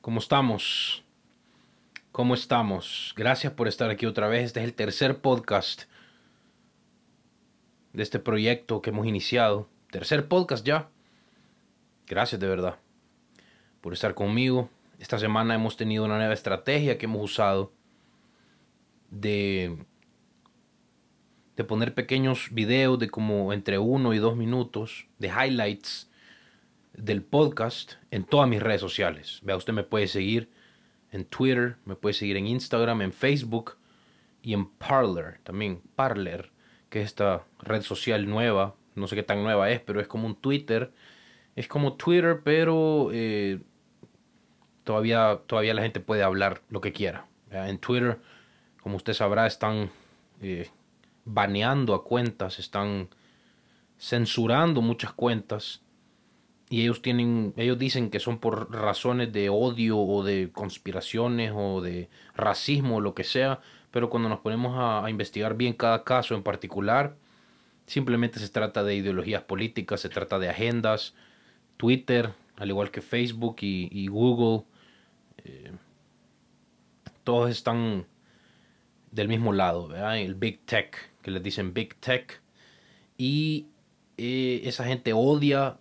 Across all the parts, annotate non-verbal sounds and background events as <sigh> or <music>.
¿Cómo estamos? ¿Cómo estamos? Gracias por estar aquí otra vez. Este es el tercer podcast de este proyecto que hemos iniciado. Tercer podcast ya. Gracias de verdad por estar conmigo. Esta semana hemos tenido una nueva estrategia que hemos usado de, de poner pequeños videos de como entre uno y dos minutos de highlights del podcast en todas mis redes sociales. Vea, usted me puede seguir en Twitter, me puede seguir en Instagram, en Facebook y en Parler, también Parler, que es esta red social nueva, no sé qué tan nueva es, pero es como un Twitter, es como Twitter, pero eh, todavía, todavía la gente puede hablar lo que quiera. En Twitter, como usted sabrá, están eh, baneando a cuentas, están censurando muchas cuentas y ellos tienen ellos dicen que son por razones de odio o de conspiraciones o de racismo o lo que sea pero cuando nos ponemos a, investigar bien cada caso en particular simplemente se trata de ideologías políticas se trata de agendas Twitter al igual que Facebook y, Google eh, todos están del mismo lado el Big Tech que les dicen Big Tech y eh, esa gente odia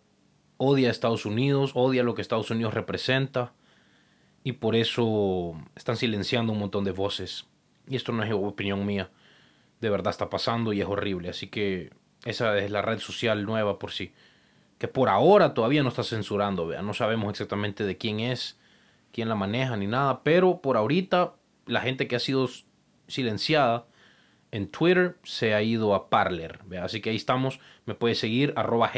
odia a Estados Unidos, odia lo que Estados Unidos representa y por eso están silenciando un montón de voces. Y esto no es opinión mía, de verdad está pasando y es horrible. Así que esa es la red social nueva por sí, que por ahora todavía no está censurando, ¿vea? no sabemos exactamente de quién es, quién la maneja ni nada, pero por ahorita la gente que ha sido silenciada en Twitter se ha ido a Parler, ¿vea? así que ahí estamos, me puede seguir arroba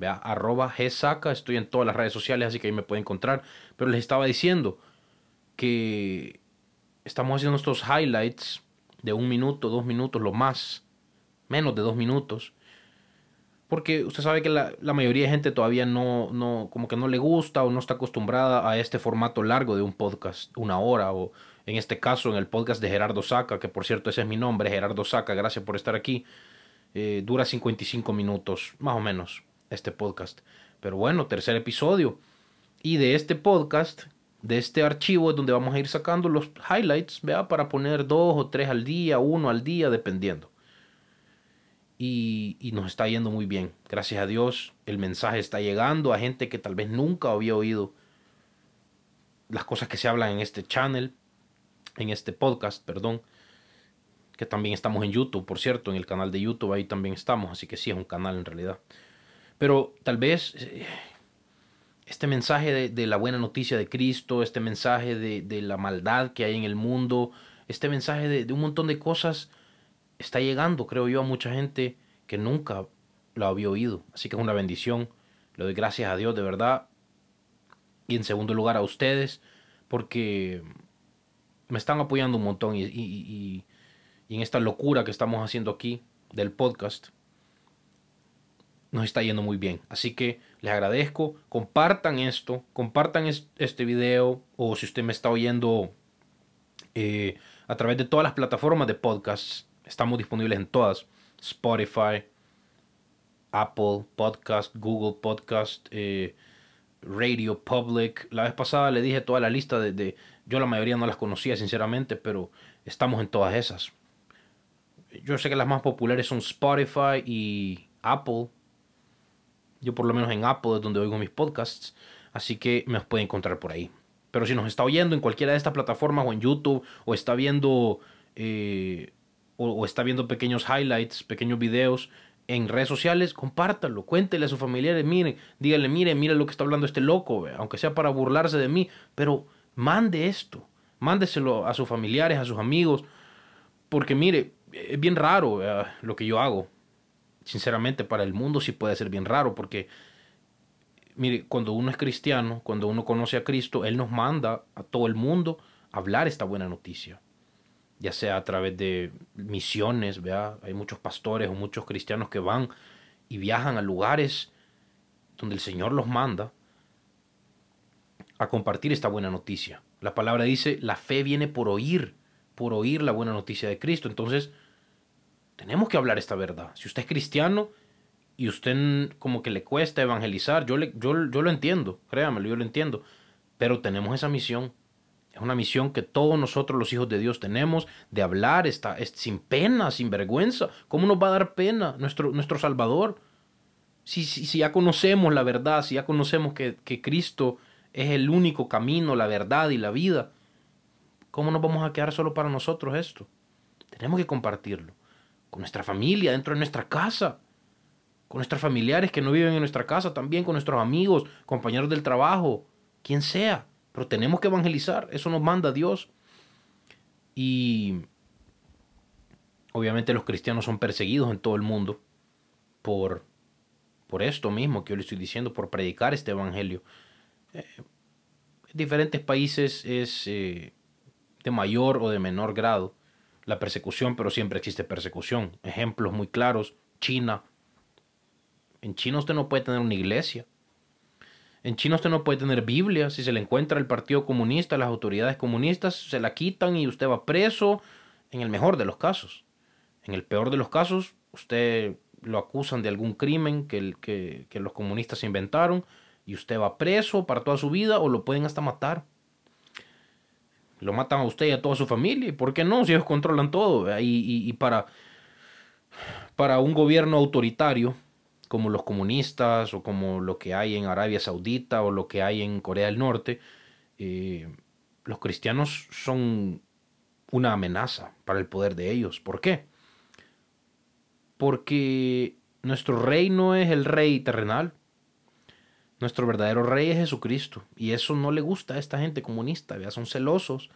Vea, arroba gsaca, estoy en todas las redes sociales, así que ahí me pueden encontrar. Pero les estaba diciendo que estamos haciendo estos highlights de un minuto, dos minutos, lo más, menos de dos minutos. Porque usted sabe que la, mayoría de gente todavía no, no, como que no le gusta o no está acostumbrada a este formato largo de un podcast, una hora, o en este caso en el podcast de Gerardo Saca, que por cierto ese es mi nombre, Gerardo Saca, gracias por estar aquí. Eh, dura 55 minutos, más o menos este podcast. Pero bueno, tercer episodio. Y de este podcast, de este archivo es donde vamos a ir sacando los highlights, vea, para poner dos o tres al día, uno al día, dependiendo. Y, y, nos está yendo muy bien. Gracias a Dios, el mensaje está llegando a gente que tal vez nunca había oído las cosas que se hablan en este channel, en este podcast, perdón. Que también estamos en YouTube, por cierto, en el canal de YouTube, ahí también estamos, así que sí es un canal en realidad. Pero tal vez eh, este mensaje de, la buena noticia de Cristo, este mensaje de, la maldad que hay en el mundo, este mensaje de, un montón de cosas está llegando, creo yo, a mucha gente que nunca lo había oído. Así que es una bendición. Le doy gracias a Dios, de verdad. Y en segundo lugar a ustedes, porque me están apoyando un montón y, y en esta locura que estamos haciendo aquí del podcast nos está yendo muy bien. Así que les agradezco. Compartan esto, compartan este video o si usted me está oyendo eh, a través de todas las plataformas de podcasts. Estamos disponibles en todas. Spotify, Apple Podcast, Google Podcast, eh, Radio Public. La vez pasada le dije toda la lista de, de, Yo la mayoría no las conocía sinceramente, pero estamos en todas esas. Yo sé que las más populares son Spotify y Apple yo por lo menos en Apple es donde oigo mis podcasts, así que me puede encontrar por ahí. Pero si nos está oyendo en cualquiera de estas plataformas o en YouTube o está viendo eh, o, está viendo pequeños highlights, pequeños videos en redes sociales, compártalo, cuéntele a sus familiares, miren, díganle, miren, miren lo que está hablando este loco, aunque sea para burlarse de mí, pero mande esto, mándeselo a sus familiares, a sus amigos, porque mire, es bien raro lo que yo hago sinceramente para el mundo sí puede ser bien raro porque, mire, cuando uno es cristiano, cuando uno conoce a Cristo, Él nos manda a todo el mundo a hablar esta buena noticia. Ya sea a través de misiones, ¿vea? hay muchos pastores o muchos cristianos que van y viajan a lugares donde el Señor los manda a compartir esta buena noticia. La palabra dice, la fe viene por oír, por oír la buena noticia de Cristo. Entonces, tenemos que hablar esta verdad. Si usted es cristiano y usted como que le cuesta evangelizar, yo, le, yo, yo lo entiendo, créamelo, yo lo entiendo. Pero tenemos esa misión. Es una misión que todos nosotros los hijos de Dios tenemos de hablar está, sin pena, sin vergüenza. ¿Cómo nos va a dar pena nuestro, nuestro Salvador? Si, si, ya conocemos la verdad, si ya conocemos que, que Cristo es el único camino, la verdad y la vida, ¿cómo nos vamos a quedar solo para nosotros esto? Tenemos que compartirlo con nuestra familia, dentro de nuestra casa, con nuestros familiares que no viven en nuestra casa, también con nuestros amigos, compañeros del trabajo, quien sea. Pero tenemos que evangelizar, eso nos manda Dios. Y obviamente los cristianos son perseguidos en todo el mundo por, por esto mismo que yo le estoy diciendo, por predicar este evangelio. Eh, en diferentes países es eh, de mayor o de menor grado la persecución, pero siempre existe persecución. Ejemplos muy claros, China. En China usted no puede tener una iglesia. En China usted no puede tener Biblia. Si se le encuentra el Partido Comunista, las autoridades comunistas se la quitan y usted va preso, en el mejor de los casos. En el peor de los casos, usted lo acusan de algún crimen que, que, que los comunistas inventaron y usted va preso para toda su vida o lo pueden hasta matar. Lo matan a usted y a toda su familia. ¿Y por qué no? Si ellos controlan todo. Y, para, para un gobierno autoritario, como los comunistas o como lo que hay en Arabia Saudita o lo que hay en Corea del Norte, eh, los cristianos son una amenaza para el poder de ellos. ¿Por qué? Porque nuestro rey no es el rey terrenal, nuestro verdadero rey es Jesucristo. Y eso no le gusta a esta gente comunista, ¿vea? son celosos.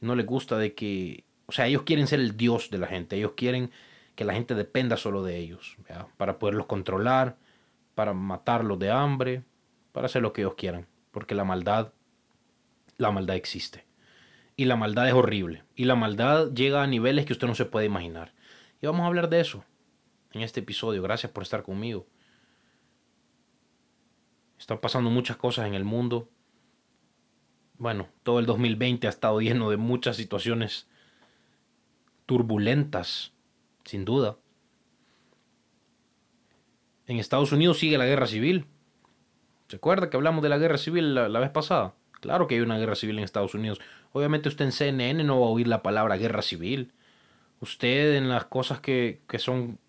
No les gusta de que, o sea, ellos quieren ser el Dios de la gente. Ellos quieren que la gente dependa solo de ellos, para poderlos controlar, para matarlos de hambre, para hacer lo que ellos quieran. Porque la maldad, la maldad existe. Y la maldad es horrible. Y la maldad llega a niveles que usted no se puede imaginar. Y vamos a hablar de eso en este episodio. Gracias por estar conmigo. Están pasando muchas cosas en el mundo. Bueno, todo el 2020 ha estado lleno de muchas situaciones turbulentas, sin duda. En Estados Unidos sigue la guerra civil. ¿Se acuerda que hablamos de la guerra civil la, vez pasada? Claro que hay una guerra civil en Estados Unidos. Obviamente usted en CNN no va a oír la palabra guerra civil. Usted en las cosas que, que son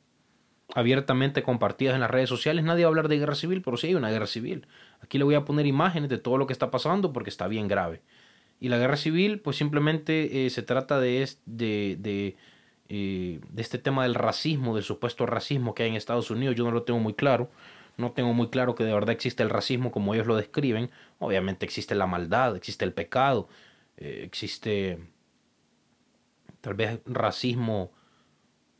abiertamente compartidas en las redes sociales, nadie va a hablar de guerra civil, pero sí hay una guerra civil. Aquí le voy a poner imágenes de todo lo que está pasando porque está bien grave. Y la guerra civil, pues simplemente eh, se trata de, de, de, eh, de, este tema del racismo, del supuesto racismo que hay en Estados Unidos. Yo no lo tengo muy claro. No tengo muy claro que de verdad existe el racismo como ellos lo describen. Obviamente existe la maldad, existe el pecado, eh, existe tal vez racismo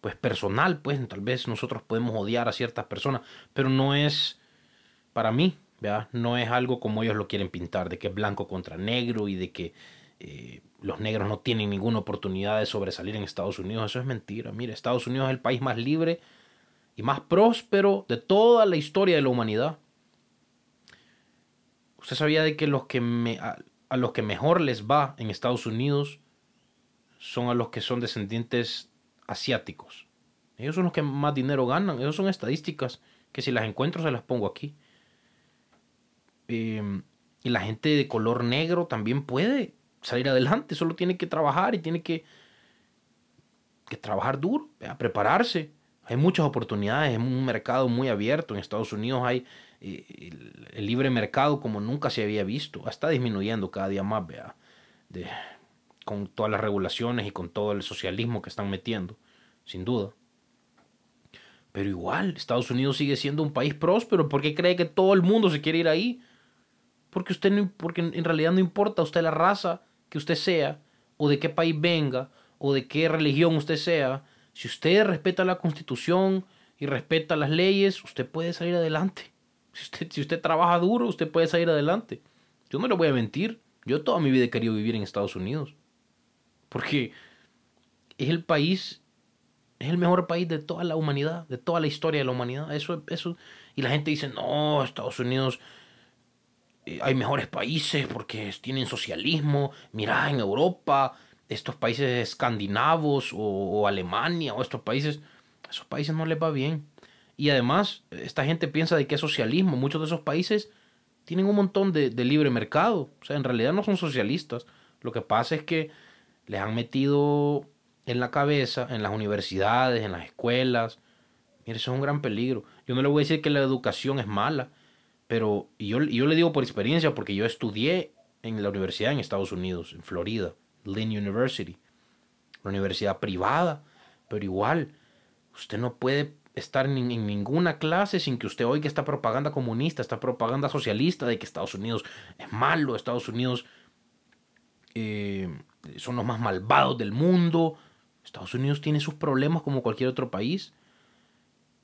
pues personal, pues tal vez nosotros podemos odiar a ciertas personas, pero no es para mí, ¿verdad? no es algo como ellos lo quieren pintar, de que es blanco contra negro y de que eh, los negros no tienen ninguna oportunidad de sobresalir en Estados Unidos. Eso es mentira. Mire, Estados Unidos es el país más libre y más próspero de toda la historia de la humanidad. ¿Usted sabía de que los que me, a los que mejor les va en Estados Unidos son a los que son descendientes asiáticos. Ellos son los que más dinero ganan. Esas son estadísticas que si las encuentro se las pongo aquí. Em, y la gente de color negro también puede salir adelante. Solo tiene que trabajar y tiene que, que trabajar duro, prepararse. Hay muchas oportunidades, es un mercado muy abierto. En Estados Unidos hay eh, el, libre mercado como nunca se había visto. Está disminuyendo cada día más, vea. Con todas las regulaciones y con todo el socialismo que están metiendo, sin duda. Pero igual, Estados Unidos sigue siendo un país próspero. ¿Por qué cree que todo el mundo se quiere ir ahí? Porque, usted no, porque en realidad no importa usted la raza que usted sea, o de qué país venga, o de qué religión usted sea. Si usted respeta la constitución y respeta las leyes, usted puede salir adelante. Si usted, si usted trabaja duro, usted puede salir adelante. Yo no le voy a mentir. Yo toda mi vida he querido vivir en Estados Unidos. Porque es el país, es el mejor país de toda la humanidad, de toda la historia de la humanidad. Eso, eso, y la gente dice, no, Estados Unidos eh, hay mejores países porque tienen socialismo. Mira, en Europa, estos países escandinavos o, Alemania o estos países, a esos países no les va bien. Y además, esta gente piensa de que es socialismo. Muchos de esos países tienen un montón de, de libre mercado. O sea, en realidad no son socialistas. Lo que pasa es que les han metido en la cabeza, en las universidades, en las escuelas. Mire, eso es un gran peligro. Yo no le voy a decir que la educación es mala, pero yo, yo le digo por experiencia, porque yo estudié en la universidad en Estados Unidos, en Florida, Lynn University, una universidad privada, pero igual, usted no puede estar en, ninguna clase sin que usted oiga esta propaganda comunista, esta propaganda socialista de que Estados Unidos es malo, Estados Unidos eh, son los más malvados del mundo. Estados Unidos tiene sus problemas como cualquier otro país.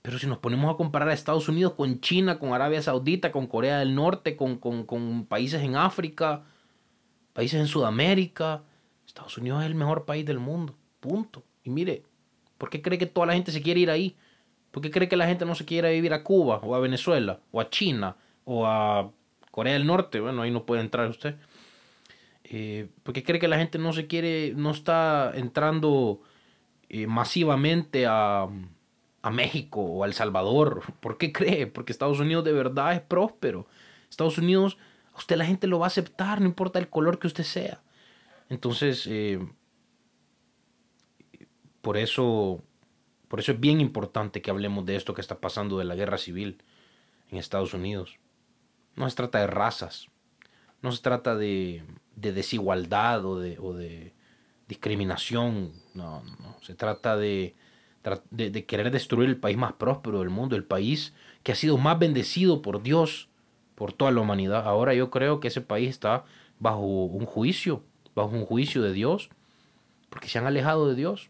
Pero si nos ponemos a comparar a Estados Unidos con China, con Arabia Saudita, con Corea del Norte, con, con países en África, países en Sudamérica, Estados Unidos es el mejor país del mundo. Punto. Y mire, ¿por qué cree que toda la gente se quiere ir ahí? ¿Por qué cree que la gente no se quiere vivir a Cuba o a Venezuela o a China o a Corea del Norte? Bueno, ahí no puede entrar usted. Eh, ¿Por qué cree que la gente no se quiere, no está entrando eh, masivamente a, a México o a El Salvador? <laughs> ¿Por qué cree? Porque Estados Unidos de verdad es próspero. Estados Unidos, a usted la gente lo va a aceptar, no importa el color que usted sea. Entonces, eh, por eso, por eso es bien importante que hablemos de esto que está pasando de la guerra civil en Estados Unidos. No se trata de razas, no se trata de, desigualdad o de, discriminación, no, no, se trata de, de, querer destruir el país más próspero del mundo, el país que ha sido más bendecido por Dios, por toda la humanidad. Ahora yo creo que ese país está bajo un juicio, bajo un juicio de Dios, porque se han alejado de Dios.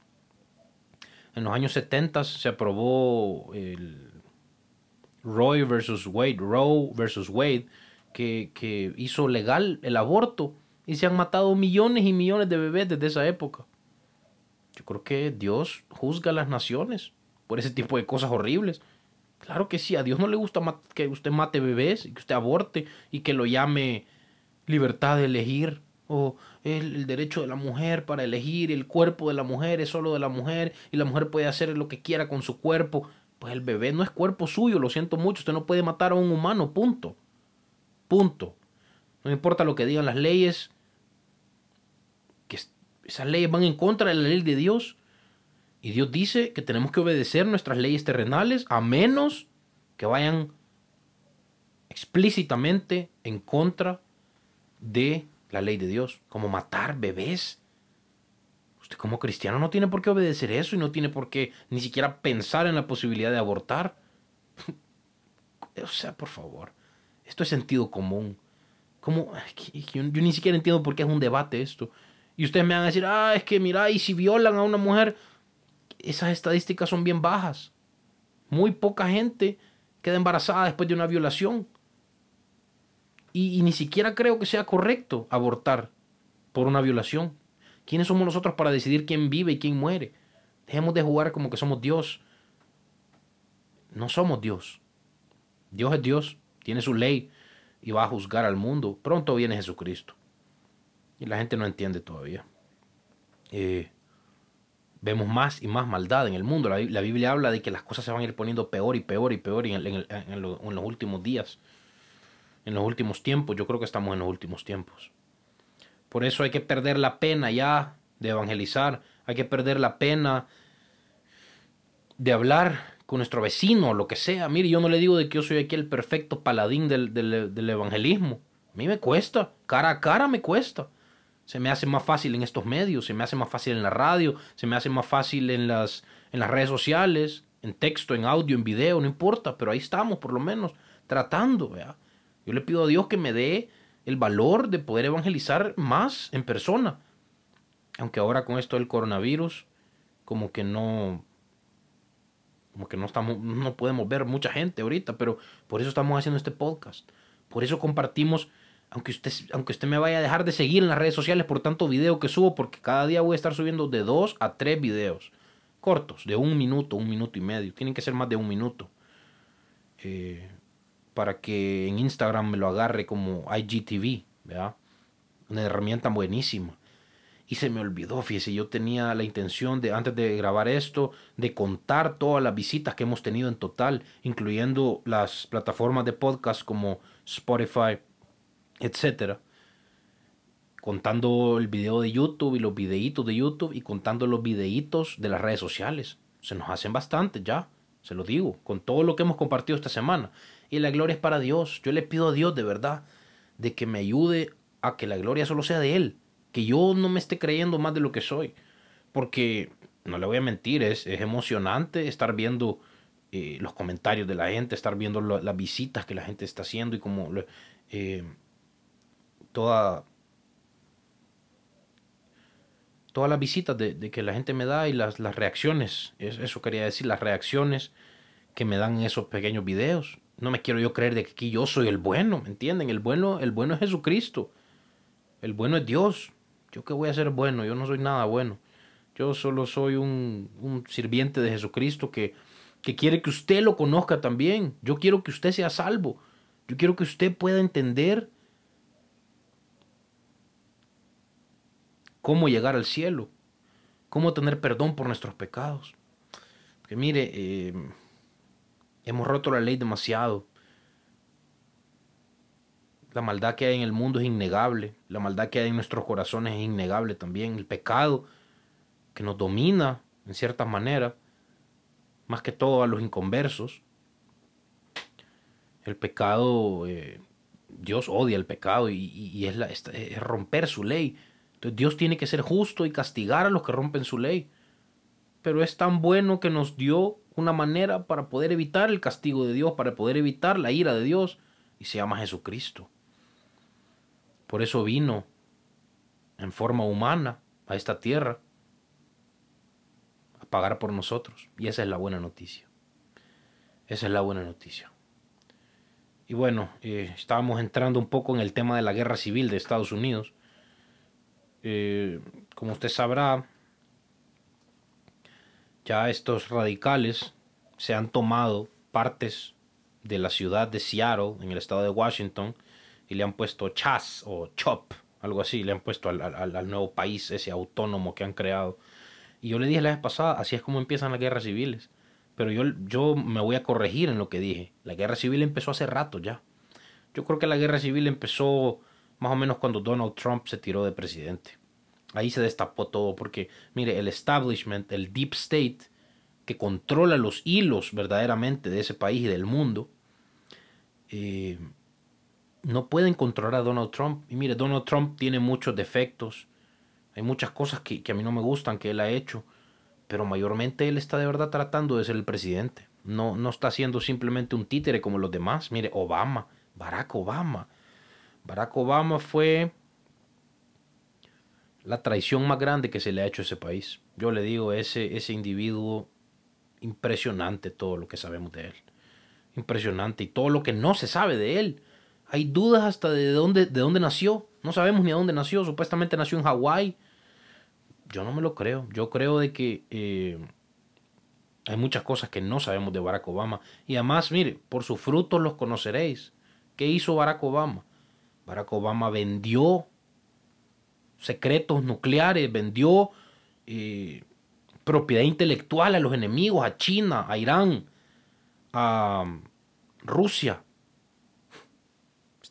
En los años 70 se aprobó el Roy versus Wade, Roe versus Wade, que, que hizo legal el aborto y se han matado millones y millones de bebés desde esa época. Yo creo que Dios juzga a las naciones por ese tipo de cosas horribles. Claro que sí, a Dios no le gusta que usted mate bebés y que usted aborte y que lo llame libertad de elegir o el, el, derecho de la mujer para elegir, el cuerpo de la mujer es solo de la mujer y la mujer puede hacer lo que quiera con su cuerpo. Pues el bebé no es cuerpo suyo, lo siento mucho, usted no puede matar a un humano, punto. Punto. No importa lo que digan las leyes, esas leyes van en contra de la ley de Dios. Y Dios dice que tenemos que obedecer nuestras leyes terrenales a menos que vayan explícitamente en contra de la ley de Dios, como matar bebés. Usted como cristiano no tiene por qué obedecer eso y no tiene por qué ni siquiera pensar en la posibilidad de abortar. <laughs> o sea, por favor, esto es sentido común. Como, yo, yo, ni siquiera entiendo por qué es un debate esto. Y ustedes me van a decir, ah, es que mira, y si violan a una mujer, esas estadísticas son bien bajas. Muy poca gente queda embarazada después de una violación. Y, ni siquiera creo que sea correcto abortar por una violación. ¿Quiénes somos nosotros para decidir quién vive y quién muere? Dejemos de jugar como que somos Dios. No somos Dios. Dios es Dios, tiene su ley y va a juzgar al mundo. Pronto viene Jesucristo. Y la gente no entiende todavía. Eh, vemos más y más maldad en el mundo. La, Biblia habla de que las cosas se van a ir poniendo peor y peor y peor en los últimos días en los últimos tiempos. Yo creo que estamos en los últimos tiempos. Por eso hay que perder la pena ya de evangelizar. Hay que perder la pena de hablar con nuestro vecino, lo que sea. Mire, yo no le digo de que yo soy aquí el perfecto paladín del, del, evangelismo. A mí me cuesta, cara a cara me cuesta. Se me hace más fácil en estos medios, se me hace más fácil en la radio, se me hace más fácil en las, en las redes sociales, en texto, en audio, en video, no importa, pero ahí estamos por lo menos tratando. Yo le pido a Dios que me dé el valor de poder evangelizar más en persona. Aunque ahora con esto del coronavirus, como que no, como que no estamos, no podemos ver mucha gente ahorita, pero por eso estamos haciendo este podcast. Por eso compartimos, aunque usted, aunque usted me vaya a dejar de seguir en las redes sociales por tanto video que subo, porque cada día voy a estar subiendo de dos a tres videos cortos, de un minuto, un minuto y medio. Tienen que ser más de un minuto. Eh, para que en Instagram me lo agarre como IGTV. Una herramienta buenísima. y se me olvidó, fíjese, yo tenía la intención de, antes de grabar esto, de contar todas las visitas que hemos tenido en total, incluyendo las plataformas de podcast como Spotify, etcétera. Contando el video de YouTube y los videitos de YouTube y contando los videitos de las redes sociales. Se nos hacen bastante ya, se lo digo, con todo lo que hemos compartido esta semana. Y la gloria es para Dios. Yo le pido a Dios de verdad de que me ayude a que la gloria solo sea de Él que yo no me esté creyendo más de lo que soy. Porque, no le voy a mentir, es, es emocionante estar viendo eh, los comentarios de la gente, estar viendo las visitas que la gente está haciendo y como eh, toda todas las visitas de, que la gente me da y las, las reacciones, eso quería decir, las reacciones que me dan esos pequeños videos. No me quiero yo creer de que aquí yo soy el bueno, ¿me entienden? El bueno, el bueno es Jesucristo. El bueno es Dios. Yo qué voy a ser bueno, yo no soy nada bueno. Yo solo soy un, un sirviente de Jesucristo que, que quiere que usted lo conozca también. Yo quiero que usted sea salvo. Yo quiero que usted pueda entender cómo llegar al cielo, cómo tener perdón por nuestros pecados. Porque mire, eh, hemos roto la ley demasiado. La maldad que hay en el mundo es innegable. La maldad que hay en nuestros corazones es innegable también. El pecado que nos domina en cierta manera, más que todo a los inconversos. El pecado, eh, Dios odia el pecado y, es, romper su ley. Entonces Dios tiene que ser justo y castigar a los que rompen su ley. Pero es tan bueno que nos dio una manera para poder evitar el castigo de Dios, para poder evitar la ira de Dios, y se llama Jesucristo. Por eso vino en forma humana a esta tierra a pagar por nosotros. Y esa es la buena noticia. Esa es la buena noticia. Y bueno, eh, estábamos entrando un poco en el tema de la guerra civil de Estados Unidos. Eh, como usted sabrá, ya estos radicales se han tomado partes de la ciudad de Seattle, en el estado de Washington, y le han puesto Chas o Chop, algo así, le han puesto al, nuevo país, ese autónomo que han creado. Y yo le dije la vez pasada, así es como empiezan las guerras civiles. Pero yo, yo me voy a corregir en lo que dije. La guerra civil empezó hace rato ya. Yo creo que la guerra civil empezó más o menos cuando Donald Trump se tiró de presidente. Ahí se destapó todo porque, mire, el establishment, el deep state, que controla los hilos verdaderamente de ese país y del mundo, eh, no pueden controlar a Donald Trump. Y mire, Donald Trump tiene muchos defectos. Hay muchas cosas que, a mí no me gustan que él ha hecho. Pero mayormente él está de verdad tratando de ser el presidente. No, no está siendo simplemente un títere como los demás. Mire, Obama, Barack Obama. Barack Obama fue la traición más grande que se le ha hecho a ese país. Yo le digo, ese, ese individuo, impresionante todo lo que sabemos de él. Impresionante. Y todo lo que no se sabe de él. Hay dudas hasta de dónde, de dónde nació. No sabemos ni a dónde nació. Supuestamente nació en Hawái. Yo no me lo creo. Yo creo de que eh, hay muchas cosas que no sabemos de Barack Obama. Y además, mire, por sus frutos los conoceréis. ¿Qué hizo Barack Obama? Barack Obama vendió secretos nucleares, vendió eh, propiedad intelectual a los enemigos, a China, a Irán, a Rusia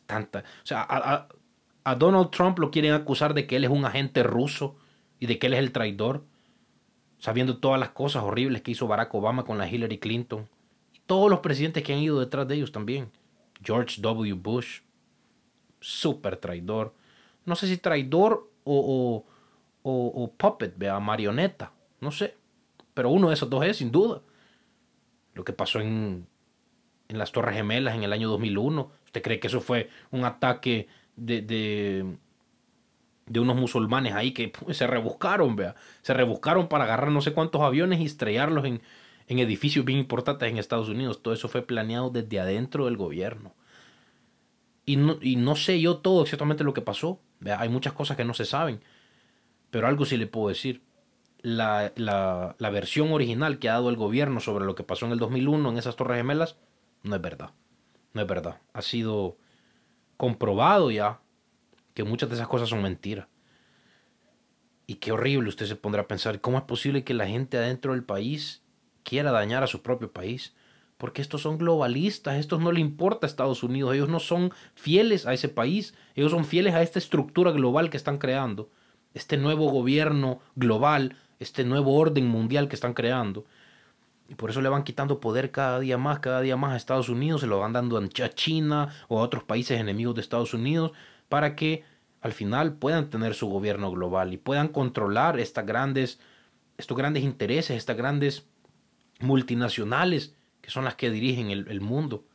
tanta. O sea, a, a, Donald Trump lo quieren acusar de que él es un agente ruso y de que él es el traidor, sabiendo todas las cosas horribles que hizo Barack Obama con la Hillary Clinton. Y todos los presidentes que han ido detrás de ellos también. George W. Bush, súper traidor. No sé si traidor o, o, o, puppet, vea, marioneta, no sé. Pero uno de esos dos es, sin duda. Lo que pasó en, en las Torres Gemelas en el año 2001, ¿Usted cree que eso fue un ataque de, de, de unos musulmanes ahí que se rebuscaron, vea? Se rebuscaron para agarrar no sé cuántos aviones y estrellarlos en, en edificios bien importantes en Estados Unidos. Todo eso fue planeado desde adentro del gobierno. Y no, y no sé yo todo exactamente lo que pasó. Hay muchas cosas que no se saben. Pero algo sí le puedo decir. La, la, la, versión original que ha dado el gobierno sobre lo que pasó en el 2001 en esas torres gemelas no es verdad. No es verdad. Ha sido comprobado ya que muchas de esas cosas son mentiras. Y qué horrible, usted se pondrá a pensar, ¿cómo es posible que la gente adentro del país quiera dañar a su propio país? Porque estos son globalistas, estos no le importa a Estados Unidos, ellos no son fieles a ese país, ellos son fieles a esta estructura global que están creando, este nuevo gobierno global, este nuevo orden mundial que están creando. Y por eso le van quitando poder cada día más, cada día más a Estados Unidos, se lo van dando a China o a otros países enemigos de Estados Unidos para que al final puedan tener su gobierno global y puedan controlar estas grandes, estos grandes intereses, estas grandes multinacionales que son las que dirigen el, mundo.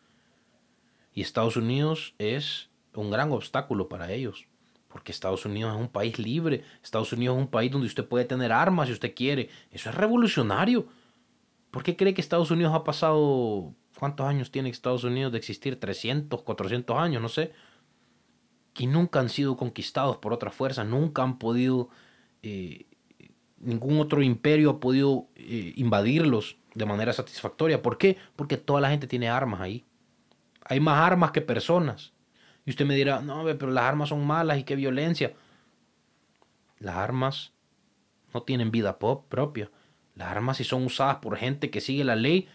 Y Estados Unidos es un gran obstáculo para ellos. Porque Estados Unidos es un país libre. Estados Unidos es un país donde usted puede tener armas si usted quiere. Eso es revolucionario. ¿Por qué cree que Estados Unidos ha pasado... ¿Cuántos años tiene Estados Unidos de existir? 300, 400 años, no sé. Que nunca han sido conquistados por otra fuerza. Nunca han podido... Eh, ningún otro imperio ha podido eh, invadirlos de manera satisfactoria. ¿Por qué? Porque toda la gente tiene armas ahí. Hay más armas que personas. Y usted me dirá, no, pero las armas son malas y qué violencia. Las armas no tienen vida propia. Las armas si son usadas por gente que sigue la ley,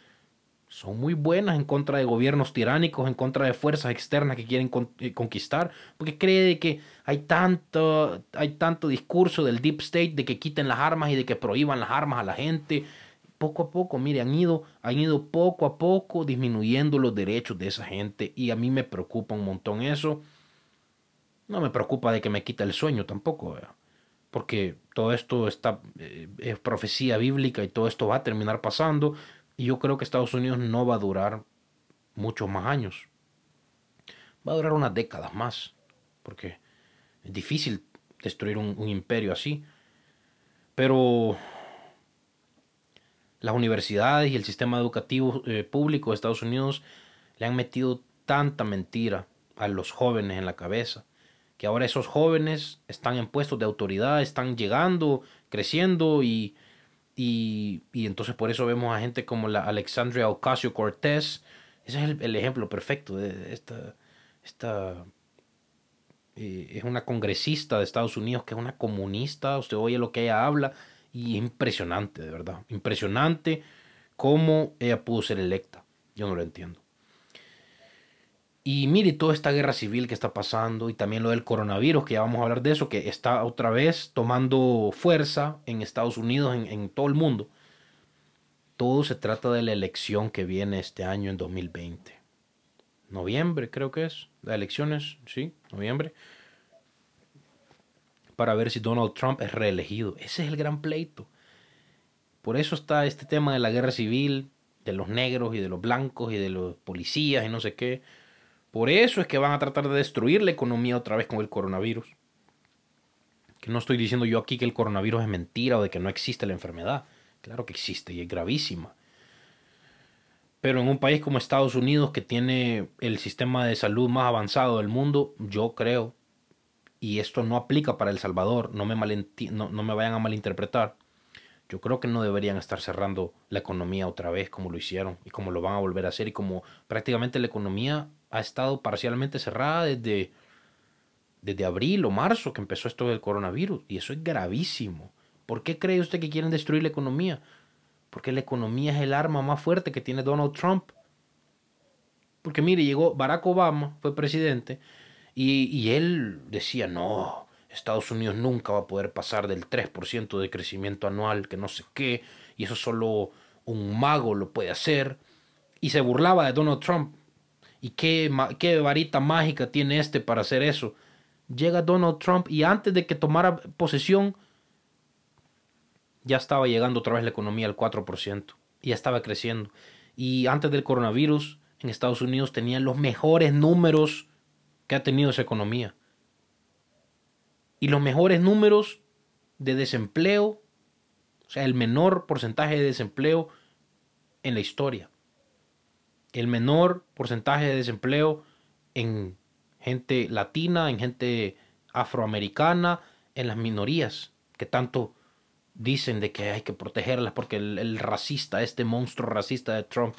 son muy buenas en contra de gobiernos tiránicos, en contra de fuerzas externas que quieren eh, conquistar, porque cree que hay tanto, hay tanto discurso del deep state de que quiten las armas y de que prohíban las armas a la gente. Poco a poco, mire, han ido, han ido poco a poco disminuyendo los derechos de esa gente y a mí me preocupa un montón eso. No me preocupa de que me quita el sueño tampoco porque todo esto está, eh, es profecía bíblica y todo esto va a terminar pasando. Y yo creo que Estados Unidos no va a durar muchos más años. Va a durar unas décadas más, porque es difícil destruir un, imperio así. Pero las universidades y el sistema educativo eh, público de Estados Unidos le han metido tanta mentira a los jóvenes en la cabeza que ahora esos jóvenes están en puestos de autoridad, están llegando, creciendo y, y, entonces por eso vemos a gente como la Alexandria Ocasio Cortés. Ese es el, ejemplo perfecto de esta, esta eh, es una congresista de Estados Unidos que es una comunista, usted oye lo que ella habla y es impresionante, de verdad, impresionante cómo ella pudo ser electa. Yo no lo entiendo. Y mire toda esta guerra civil que está pasando y también lo del coronavirus, que ya vamos a hablar de eso, que está otra vez tomando fuerza en Estados Unidos, en, todo el mundo. Todo se trata de la elección que viene este año en 2020. Noviembre creo que es. Las elecciones, sí, noviembre. Para ver si Donald Trump es reelegido. Ese es el gran pleito. Por eso está este tema de la guerra civil, de los negros y de los blancos y de los policías y no sé qué por eso es que van a tratar de destruir la economía otra vez con el coronavirus. Que no estoy diciendo yo aquí que el coronavirus es mentira o de que no existe la enfermedad. Claro que existe y es gravísima. Pero en un país como Estados Unidos, que tiene el sistema de salud más avanzado del mundo, yo creo, y esto no aplica para El Salvador, no me, no, no me vayan a malinterpretar, yo creo que no deberían estar cerrando la economía otra vez como lo hicieron y como lo van a volver a hacer y como prácticamente la economía ha estado parcialmente cerrada desde, desde abril o marzo que empezó esto del coronavirus. Y eso es gravísimo. ¿Por qué cree usted que quieren destruir la economía? Porque la economía es el arma más fuerte que tiene Donald Trump. Porque mire, llegó Barack Obama, fue presidente, y, él decía, no, Estados Unidos nunca va a poder pasar del 3% de crecimiento anual, que no sé qué, y eso solo un mago lo puede hacer. Y se burlaba de Donald Trump. ¿Y qué, qué varita mágica tiene este para hacer eso? Llega Donald Trump y antes de que tomara posesión, ya estaba llegando otra vez la economía al 4%. Y ya estaba creciendo. Y antes del coronavirus, en Estados Unidos tenían los mejores números que ha tenido esa economía. Y los mejores números de desempleo, o sea, el menor porcentaje de desempleo en la historia el menor porcentaje de desempleo en gente latina, en gente afroamericana, en las minorías, que tanto dicen de que hay que protegerlas porque el, racista, este monstruo racista de Trump,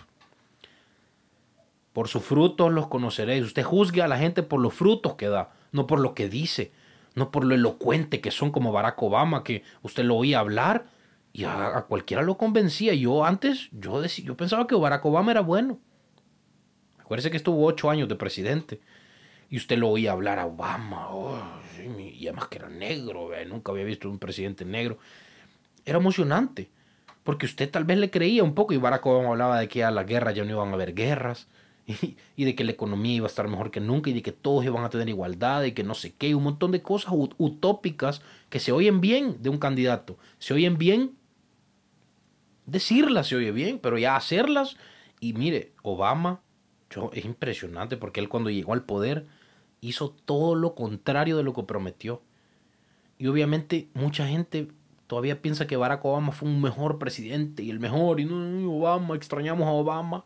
por sus frutos los conoceréis. Usted juzgue a la gente por los frutos que da, no por lo que dice. no por lo elocuente que son como Barack Obama, que usted lo oía hablar y a, cualquiera lo convencía. Yo antes, yo, yo pensaba que Barack Obama era bueno. Acuérdese que estuvo ocho años de presidente y usted lo oía hablar a Obama, oh, y además que era negro, nunca había visto un presidente negro. Era emocionante, porque usted tal vez le creía un poco y Barack Obama hablaba de que a la guerra ya no iban a haber guerras <laughs> y, de que la economía iba a estar mejor que nunca y de que todos iban a tener igualdad y que no sé qué, un montón de cosas utópicas que se oyen bien de un candidato, se oyen bien, decirlas se oye bien, pero ya hacerlas, y mire, Obama, yo, es impresionante porque él cuando llegó al poder hizo todo lo contrario de lo que prometió. Y obviamente mucha gente todavía piensa que Barack Obama fue un mejor presidente y el mejor, y no, Obama, extrañamos a Obama.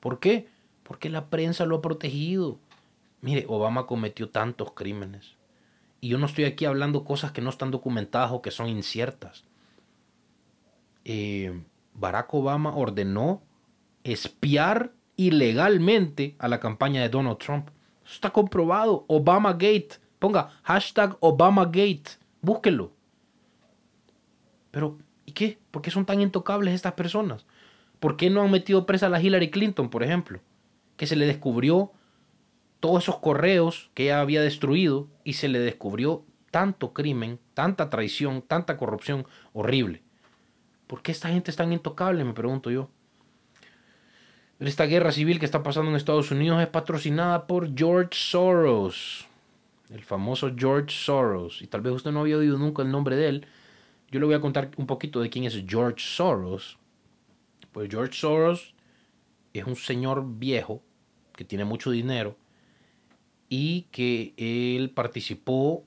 ¿Por qué? Porque la prensa lo ha protegido. Mire, Obama cometió tantos crímenes. Y yo no estoy aquí hablando cosas que no están documentadas o que son inciertas. Eh, Barack Obama ordenó espiar ilegalmente a la campaña de Donald Trump. Eso está comprobado. Obama Gate. Ponga hashtag Obama Gate. Búsquelo. Pero, ¿y qué? ¿Por qué son tan intocables estas personas? ¿Por qué no han metido presa a la Hillary Clinton, por ejemplo? Que se le descubrió todos esos correos que ella había destruido y se le descubrió tanto crimen, tanta traición, tanta corrupción horrible. ¿Por qué esta gente es tan intocable? Me pregunto yo. Esta guerra civil que está pasando en Estados Unidos es patrocinada por George Soros, el famoso George Soros. Y tal vez usted no había oído nunca el nombre de él. Yo le voy a contar un poquito de quién es George Soros. Pues George Soros es un señor viejo que tiene mucho dinero y que él participó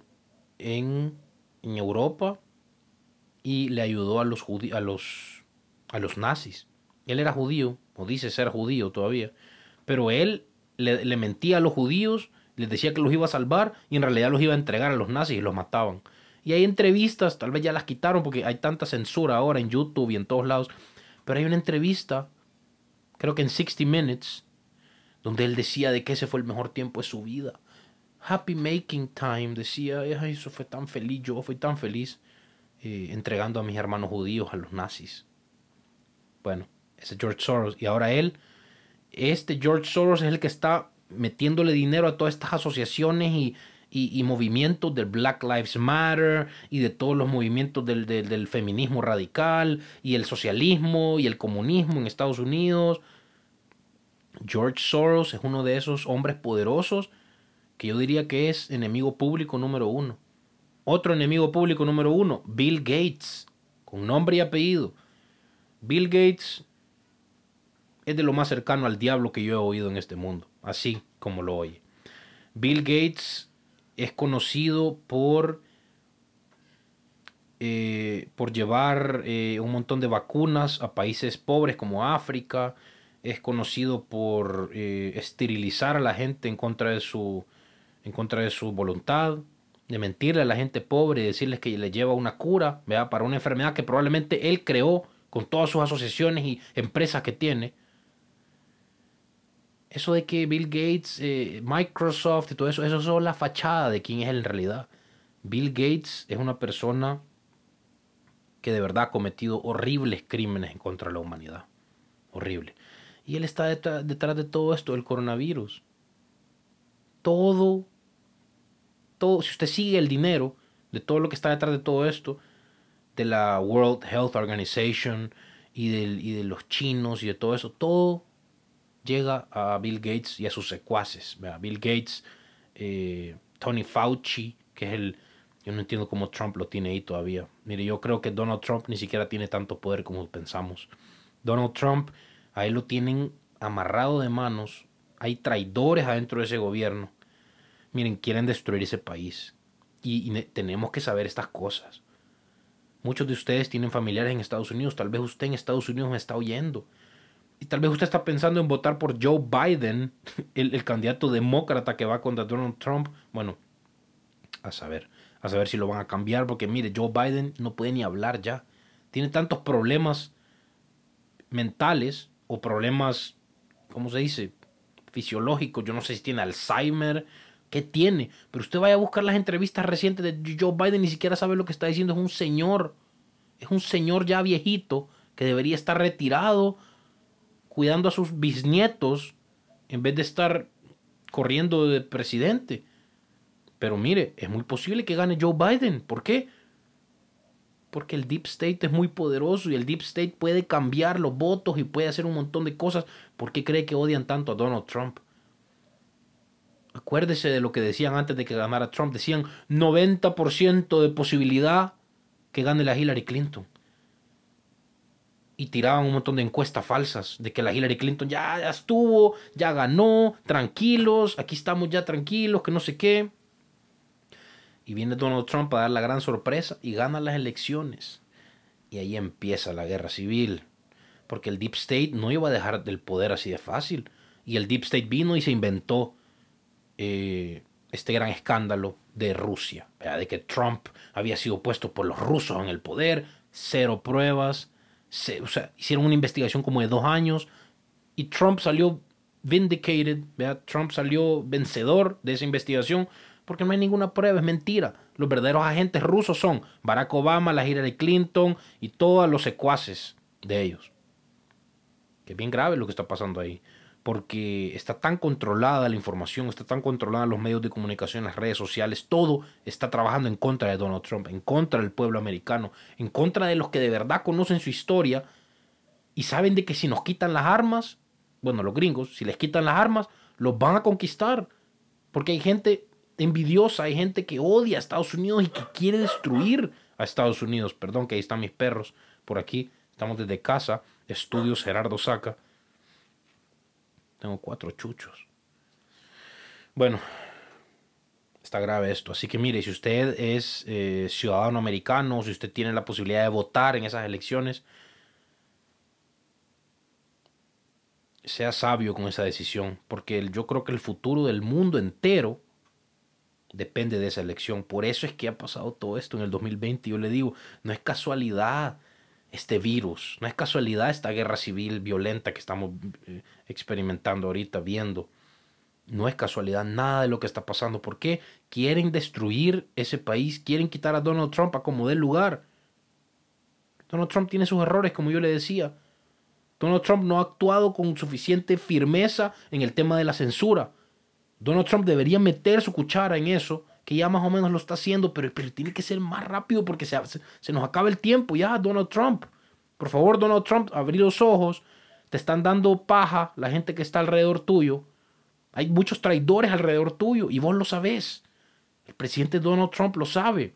en, en Europa y le ayudó a los, a, los, a los nazis. Él era judío, o dice ser judío todavía, pero él le, le, mentía a los judíos, les decía que los iba a salvar y en realidad los iba a entregar a los nazis y los mataban. Y hay entrevistas, tal vez ya las quitaron porque hay tanta censura ahora en YouTube y en todos lados, pero hay una entrevista, creo que en 60 Minutes, donde él decía de que ese fue el mejor tiempo de su vida. Happy Making Time, decía, eso fue tan feliz, yo fui tan feliz eh, entregando a mis hermanos judíos a los nazis. Bueno, ese George Soros. Y ahora él, este George Soros es el que está metiéndole dinero a todas estas asociaciones y, y, movimientos del Black Lives Matter y de todos los movimientos del, del feminismo radical y el socialismo y el comunismo en Estados Unidos George Soros es uno de esos hombres poderosos que yo diría que es enemigo público número uno. Otro enemigo público número uno, Bill Gates, con nombre y apellido. Bill Gates es de lo más cercano al diablo que yo he oído en este mundo, así como lo oye. Bill Gates es conocido por, eh, por llevar eh, un montón de vacunas a países pobres como África, es conocido por eh, esterilizar a la gente en contra de su en contra de su voluntad, de mentirle a la gente pobre, y decirles que le lleva una cura para una enfermedad que probablemente él creó con todas sus asociaciones y empresas que tiene. Eso de que Bill Gates, eh, Microsoft y todo eso, eso es la fachada de quién es él en realidad. Bill Gates es una persona que de verdad ha cometido horribles crímenes en contra de la humanidad. Horrible. Y él está detrás, de todo esto, el coronavirus. Todo, todo, si usted sigue el dinero de todo lo que está detrás de todo esto, de la World Health Organization y, y de los chinos y de todo eso, todo llega a Bill Gates y a sus secuaces. Bill Gates, eh, Tony Fauci, que es el... Yo no entiendo cómo Trump lo tiene ahí todavía. Mire, yo creo que Donald Trump ni siquiera tiene tanto poder como pensamos. Donald Trump Ahí lo tienen amarrado de manos. Hay traidores adentro de ese gobierno. Miren, quieren destruir ese país. Y, tenemos que saber estas cosas. Muchos de ustedes tienen familiares en Estados Unidos. Tal vez usted en Estados Unidos me está oyendo. Y tal vez usted está pensando en votar por Joe Biden, <laughs> el, el candidato demócrata que va contra Donald Trump. Bueno, a saber, a saber si lo van a cambiar. Porque mire, Joe Biden no puede ni hablar ya. Tiene tantos problemas mentales o problemas, ¿cómo se dice? Fisiológicos. Yo no sé si tiene Alzheimer ¿Qué tiene? Pero usted vaya a buscar las entrevistas recientes de Joe Biden, ni siquiera sabe lo que está diciendo. Es un señor, es un señor ya viejito que debería estar retirado, cuidando a sus bisnietos, en vez de estar corriendo de presidente. Pero mire, es muy posible que gane Joe Biden. ¿Por qué? Porque el Deep State es muy poderoso y el Deep State puede cambiar los votos y puede hacer un montón de cosas. ¿Por qué cree que odian tanto a Donald Trump? Acuérdese de lo que decían antes de que ganara Trump. Decían 90% de posibilidad que gane la Hillary Clinton. Y tiraban un montón de encuestas falsas de que la Hillary Clinton ya, ya estuvo, ya ganó, tranquilos, aquí estamos ya tranquilos, que no sé qué. Y viene Donald Trump a dar la gran sorpresa y gana las elecciones. Y ahí empieza la guerra civil. Porque el Deep State no iba a dejar del poder así de fácil. Y el Deep State vino y se inventó eh, este gran escándalo de Rusia, de que Trump había sido puesto por los rusos en el poder, cero pruebas, o sea, hicieron una investigación como de dos años y Trump salió vindicated, Trump salió vencedor de esa investigación porque no hay ninguna prueba, es mentira. Los verdaderos agentes rusos son Barack Obama, la Hillary Clinton y todos los secuaces de ellos. Que es bien grave lo que está pasando ahí porque está tan controlada la información, está tan controlada los medios de comunicación, las redes sociales, todo está trabajando en contra de Donald Trump, en contra del pueblo americano, en contra de los que de verdad conocen su historia y saben de que si nos quitan las armas, bueno, los gringos, si les quitan las armas, los van a conquistar, porque hay gente envidiosa, hay gente que odia a Estados Unidos y que quiere destruir a Estados Unidos. Perdón que ahí están mis perros por aquí, estamos desde casa, estudios Gerardo Saca. Tengo cuatro chuchos. Bueno, está grave esto. Así que mire, si usted es eh, ciudadano americano, si usted tiene la posibilidad de votar en esas elecciones, sea sabio con esa decisión, porque yo creo que el futuro del mundo entero depende de esa elección. Por eso es que ha pasado todo esto en el 2020. Yo le digo, no es casualidad este virus. No es casualidad esta guerra civil violenta que estamos eh, experimentando ahorita, viendo. No es casualidad nada de lo que está pasando. ¿Por qué? Quieren destruir ese país, quieren quitar a Donald Trump a como dé lugar. Donald Trump tiene sus errores, como yo le decía. Donald Trump no ha actuado con suficiente firmeza en el tema de la censura. Donald Trump debería meter su cuchara en eso que ya más o menos lo está haciendo, pero, pero tiene que ser más rápido porque se, se nos acaba el tiempo ya, Donald Trump. Por favor, Donald Trump, abrí los ojos. Te están dando paja la gente que está alrededor tuyo. Hay muchos traidores alrededor tuyo y vos lo sabés. El presidente Donald Trump lo sabe.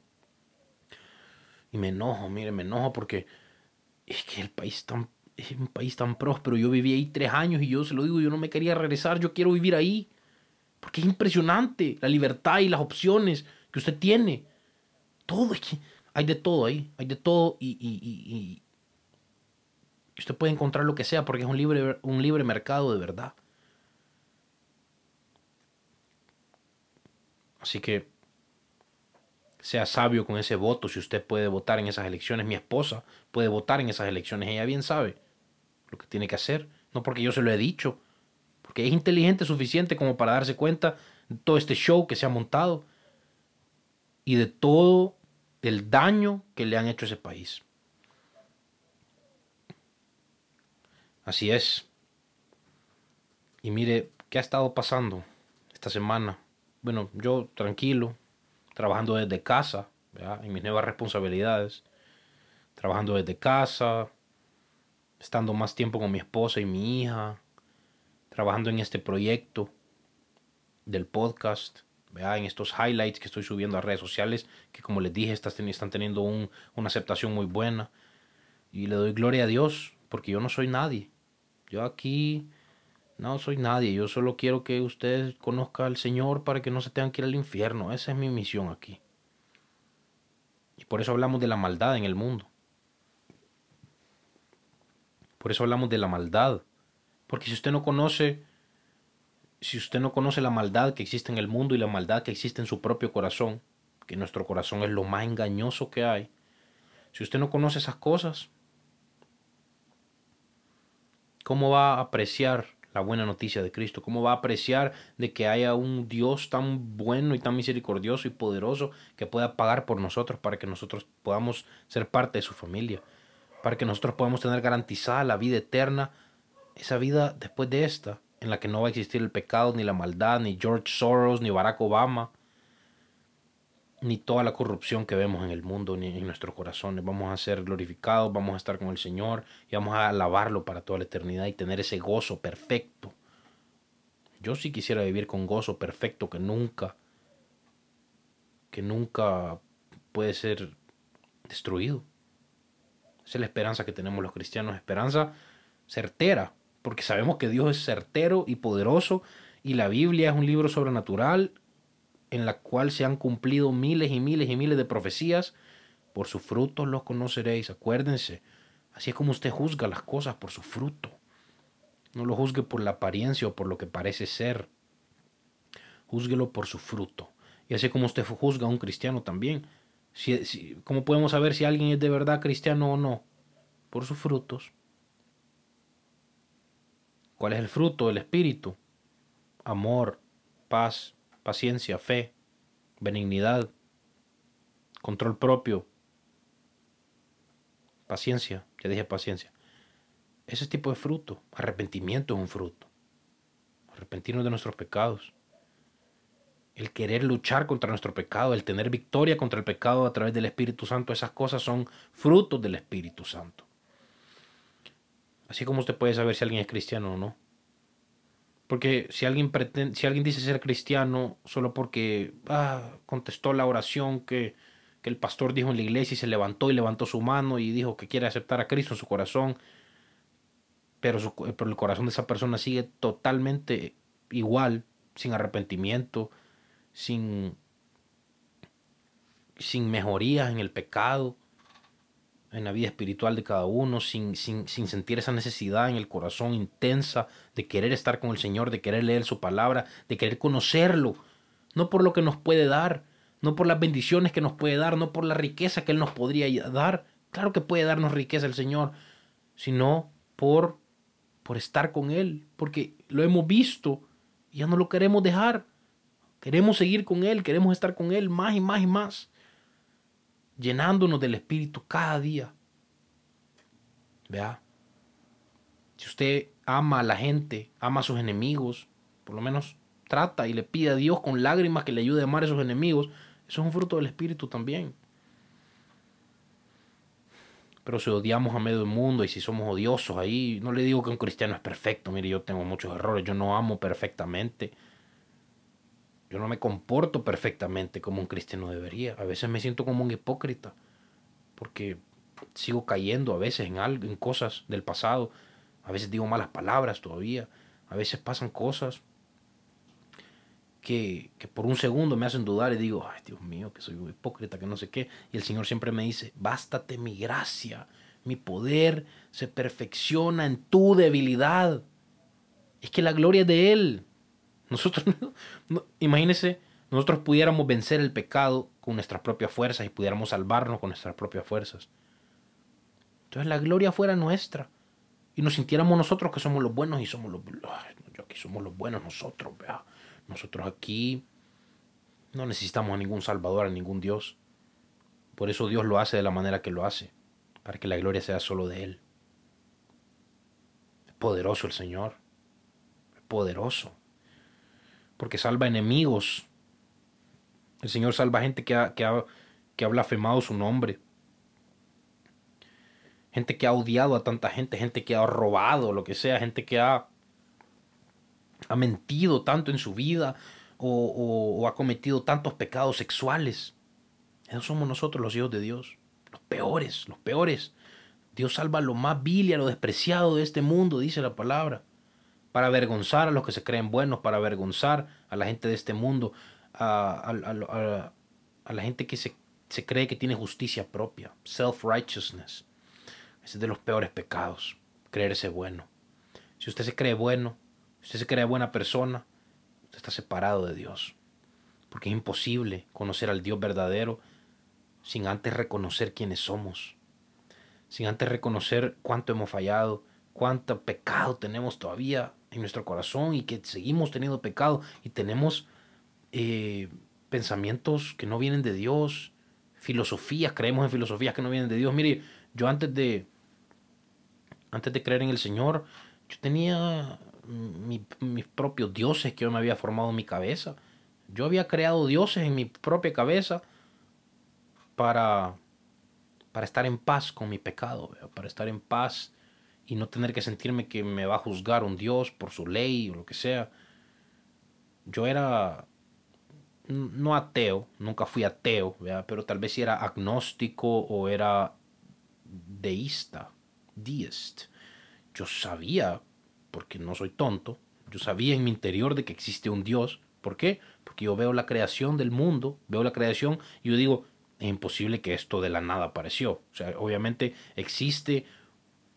Y me enojo, mire, me enojo porque es que el país tan, es un país tan próspero. Yo viví ahí tres años y yo se lo digo, yo no me quería regresar, yo quiero vivir ahí. Porque es impresionante la libertad y las opciones que usted tiene. Todo, hay de todo ahí, hay de todo y, usted puede encontrar lo que sea porque es un libre, un libre mercado de verdad. Así que sea sabio con ese voto si usted puede votar en esas elecciones. Mi esposa puede votar en esas elecciones. Ella bien sabe lo que tiene que hacer. No porque yo se lo he dicho, que es inteligente suficiente como para darse cuenta de todo este show que se ha montado y de todo el daño que le han hecho a ese país. Así es. Y mire, ¿qué ha estado pasando esta semana? Bueno, yo tranquilo, trabajando desde casa, en mis nuevas responsabilidades, trabajando desde casa, estando más tiempo con mi esposa y mi hija, trabajando en este proyecto del podcast, en estos highlights que estoy subiendo a redes sociales, que como les dije, están teniendo una aceptación muy buena. Y le doy gloria a Dios, porque yo no soy nadie. Yo aquí no soy nadie. Yo solo quiero que ustedes conozcan al Señor para que no se tengan que ir al infierno. Esa es mi misión aquí. Y por eso hablamos de la maldad en el mundo. Por eso hablamos de la maldad porque si usted no conoce, si usted no conoce la maldad que existe en el mundo y la maldad que existe en su propio corazón, que nuestro corazón es lo más engañoso que hay, si usted no conoce esas cosas, ¿cómo va a apreciar la buena noticia de Cristo? ¿Cómo va a apreciar de que haya un Dios tan bueno y tan misericordioso y poderoso que pueda pagar por nosotros para que nosotros podamos ser parte de su familia? Para que nosotros podamos tener garantizada la vida eterna, esa vida después de esta, en la que no va a existir el pecado, ni la maldad, ni George Soros, ni Barack Obama, ni toda la corrupción que vemos en el mundo, ni en nuestros corazones. Vamos a ser glorificados, vamos a estar con el Señor y vamos a alabarlo para toda la eternidad y tener ese gozo perfecto. Yo sí quisiera vivir con gozo perfecto que nunca, que nunca puede ser destruido. Esa es la esperanza que tenemos los cristianos, esperanza certera, porque sabemos que Dios es certero y poderoso y la Biblia es un libro sobrenatural en la cual se han cumplido miles y miles y miles de profecías, por sus frutos los conoceréis. Acuérdense, así es como usted juzga las cosas por su fruto. No lo juzgue por la apariencia o por lo que parece ser. Júzguelo por su fruto. Y así como usted juzga a un cristiano también. Si, ¿Cómo podemos saber si alguien es de verdad cristiano o no? Por sus frutos. ¿Cuál es el fruto del Espíritu? Amor, paz, paciencia, fe, benignidad, control propio, paciencia, ya dije paciencia. Ese tipo de fruto, arrepentimiento es un fruto. Arrepentirnos de nuestros pecados. El querer luchar contra nuestro pecado, el tener victoria contra el pecado a través del Espíritu Santo, esas cosas son frutos del Espíritu Santo. Así como usted puede saber si alguien es cristiano o no. Porque si alguien, si alguien dice ser cristiano solo porque ah, contestó la oración que, que, el pastor dijo en la iglesia y se levantó y levantó su mano y dijo que quiere aceptar a Cristo en su corazón, pero, su, pero el corazón de esa persona sigue totalmente igual, sin arrepentimiento, sin, sin mejorías en el pecado, en la vida espiritual de cada uno, sin, sin, sin, sentir esa necesidad en el corazón intensa de querer estar con el Señor, de querer leer su palabra, de querer conocerlo, no por lo que nos puede dar, no por las bendiciones que nos puede dar, no por la riqueza que Él nos podría dar, claro que puede darnos riqueza el Señor, sino por, por estar con Él, porque lo hemos visto y ya no lo queremos dejar, queremos seguir con Él, queremos estar con Él más y más y más llenándonos del Espíritu cada día. Vea, si usted ama a la gente, ama a sus enemigos, por lo menos trata y le pide a Dios con lágrimas que le ayude a amar a sus enemigos, eso es un fruto del Espíritu también. Pero si odiamos a medio mundo y si somos odiosos ahí, no le digo que un cristiano es perfecto, mire, yo tengo muchos errores, yo no amo perfectamente yo no me comporto perfectamente como un cristiano debería. A veces me siento como un hipócrita porque sigo cayendo a veces en algo, en cosas del pasado. A veces digo malas palabras todavía. A veces pasan cosas que, que, por un segundo me hacen dudar y digo, ay Dios mío, que soy un hipócrita, que no sé qué. Y el Señor siempre me dice, bástate mi gracia, mi poder se perfecciona en tu debilidad. Es que la gloria es de Él. Nosotros, <laughs> no, imagínense, nosotros pudiéramos vencer el pecado con nuestras propias fuerzas y pudiéramos salvarnos con nuestras propias fuerzas. Entonces la gloria fuera nuestra. Y nos sintiéramos nosotros que somos los buenos y somos los... Yo aquí somos los buenos nosotros, vea. Nosotros aquí no necesitamos a ningún salvador, a ningún Dios. Por eso Dios lo hace de la manera que lo hace, para que la gloria sea solo de Él. Es poderoso el Señor, es poderoso porque salva enemigos. El Señor salva gente que ha, que ha, que blasfemado su nombre. Gente que ha odiado a tanta gente, gente que ha robado, lo que sea, gente que ha, ha mentido tanto en su vida o, o ha cometido tantos pecados sexuales. Esos somos nosotros los hijos de Dios. Los peores, los peores. Dios salva a lo más vil y a lo despreciado de este mundo, dice la palabra para avergonzar a los que se creen buenos, para avergonzar a la gente de este mundo, a, la gente que se, cree que tiene justicia propia, self-righteousness. Ese es de los peores pecados, creerse bueno. Si usted se cree bueno, si usted se cree buena persona, usted está separado de Dios. Porque es imposible conocer al Dios verdadero sin antes reconocer quiénes somos, sin antes reconocer cuánto hemos fallado, cuánto pecado tenemos todavía en nuestro corazón y que seguimos teniendo pecado y tenemos eh, pensamientos que no vienen de Dios, filosofías, creemos en filosofías que no vienen de Dios. Mire, yo antes de, antes de creer en el Señor, yo tenía mis propios dioses que yo me había formado en mi cabeza. Yo había creado dioses en mi propia cabeza para, para estar en paz con mi pecado, para estar en paz y no tener que sentirme que me va a juzgar un Dios por su ley o lo que sea. Yo era no ateo, nunca fui ateo, pero tal vez si era agnóstico o era deísta, deist. Yo sabía, porque no soy tonto, yo sabía en mi interior de que existe un Dios. ¿Por qué? Porque yo veo la creación del mundo, veo la creación y yo digo, es imposible que esto de la nada apareció. O sea, obviamente existe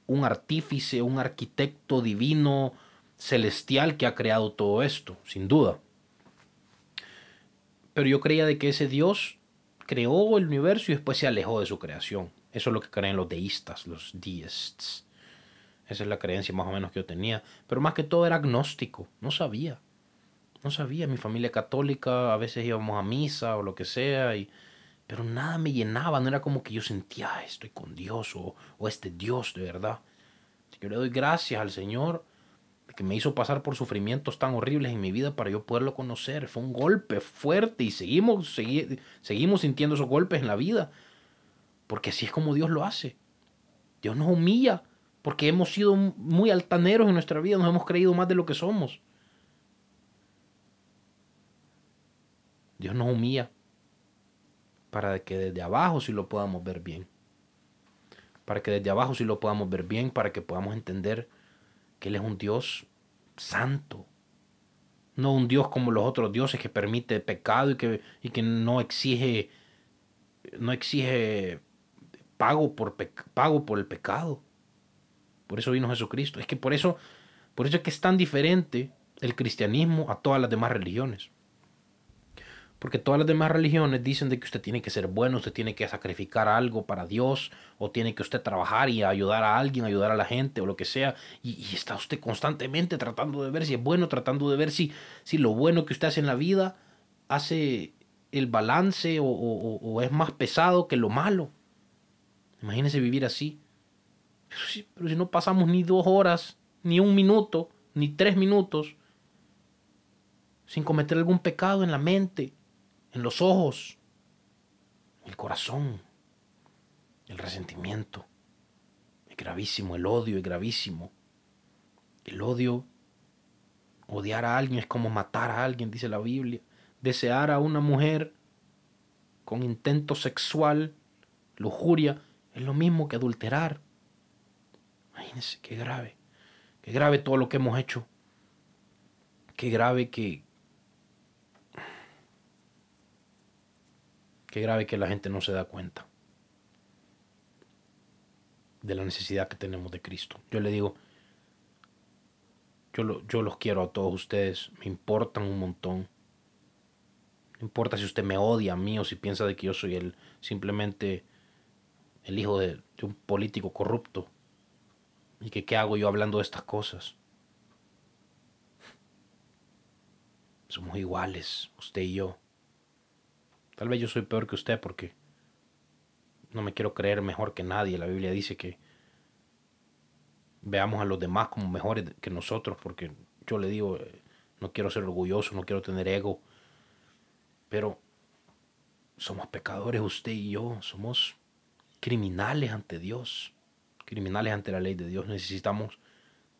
un artífice, un arquitecto divino, celestial que ha creado todo esto, sin duda. Pero yo creía de que ese Dios creó el universo y después se alejó de su creación. Eso es lo que creen los deístas, los deists. Esa es la creencia más o menos que yo tenía. Pero más que todo era agnóstico. No sabía. No sabía. Mi familia católica, a veces íbamos a misa o lo que sea. Y, pero nada me llenaba. No era como que yo sentía, estoy con Dios o, o este Dios de verdad. Yo le doy gracias al Señor que me hizo pasar por sufrimientos tan horribles en mi vida para yo poderlo conocer. Fue un golpe fuerte y seguimos, seguimos sintiendo esos golpes en la vida. Porque así es como Dios lo hace. Dios nos humilla porque hemos sido muy altaneros en nuestra vida, nos hemos creído más de lo que somos. Dios nos humilla para que desde abajo sí lo podamos ver bien. Para que desde abajo sí lo podamos ver bien, para que podamos entender que Él es un Dios santo. No un Dios como los otros dioses que permite pecado y que, y que no exige no exige pago por, pago por el pecado. Por eso vino Jesucristo. Es que por eso, por eso es que es tan diferente el cristianismo a todas las demás religiones. Porque todas las demás religiones dicen de que usted tiene que ser bueno, usted tiene que sacrificar algo para Dios, o tiene que usted trabajar y ayudar a alguien, ayudar a la gente, o lo que sea. Y, está usted constantemente tratando de ver si es bueno, tratando de ver si, si lo bueno que usted hace en la vida hace el balance o, es más pesado que lo malo. Imagínese vivir así. Pero si no pasamos ni dos horas, ni un minuto, ni tres minutos, sin cometer algún pecado en la mente, en los ojos, el corazón, el resentimiento. Es gravísimo, el odio es gravísimo. El odio, odiar a alguien es como matar a alguien, dice la Biblia. Desear a una mujer con intento sexual, lujuria, es lo mismo que adulterar. Imagínense, qué grave. Qué grave todo lo que hemos hecho. Qué grave que, Qué grave que la gente no se da cuenta de la necesidad que tenemos de Cristo. Yo le digo, yo, yo los quiero a todos ustedes, me importan un montón. No importa si usted me odia a mí o si piensa de que yo soy el simplemente el hijo de, de un político corrupto. Y que qué hago yo hablando de estas cosas. Somos iguales, usted y yo. Tal vez yo soy peor que usted porque no me quiero creer mejor que nadie. La Biblia dice que veamos a los demás como mejores que nosotros porque yo le digo, eh, no quiero ser orgulloso, no quiero tener ego. Pero somos pecadores usted y yo, somos criminales ante Dios, criminales ante la ley de Dios. Necesitamos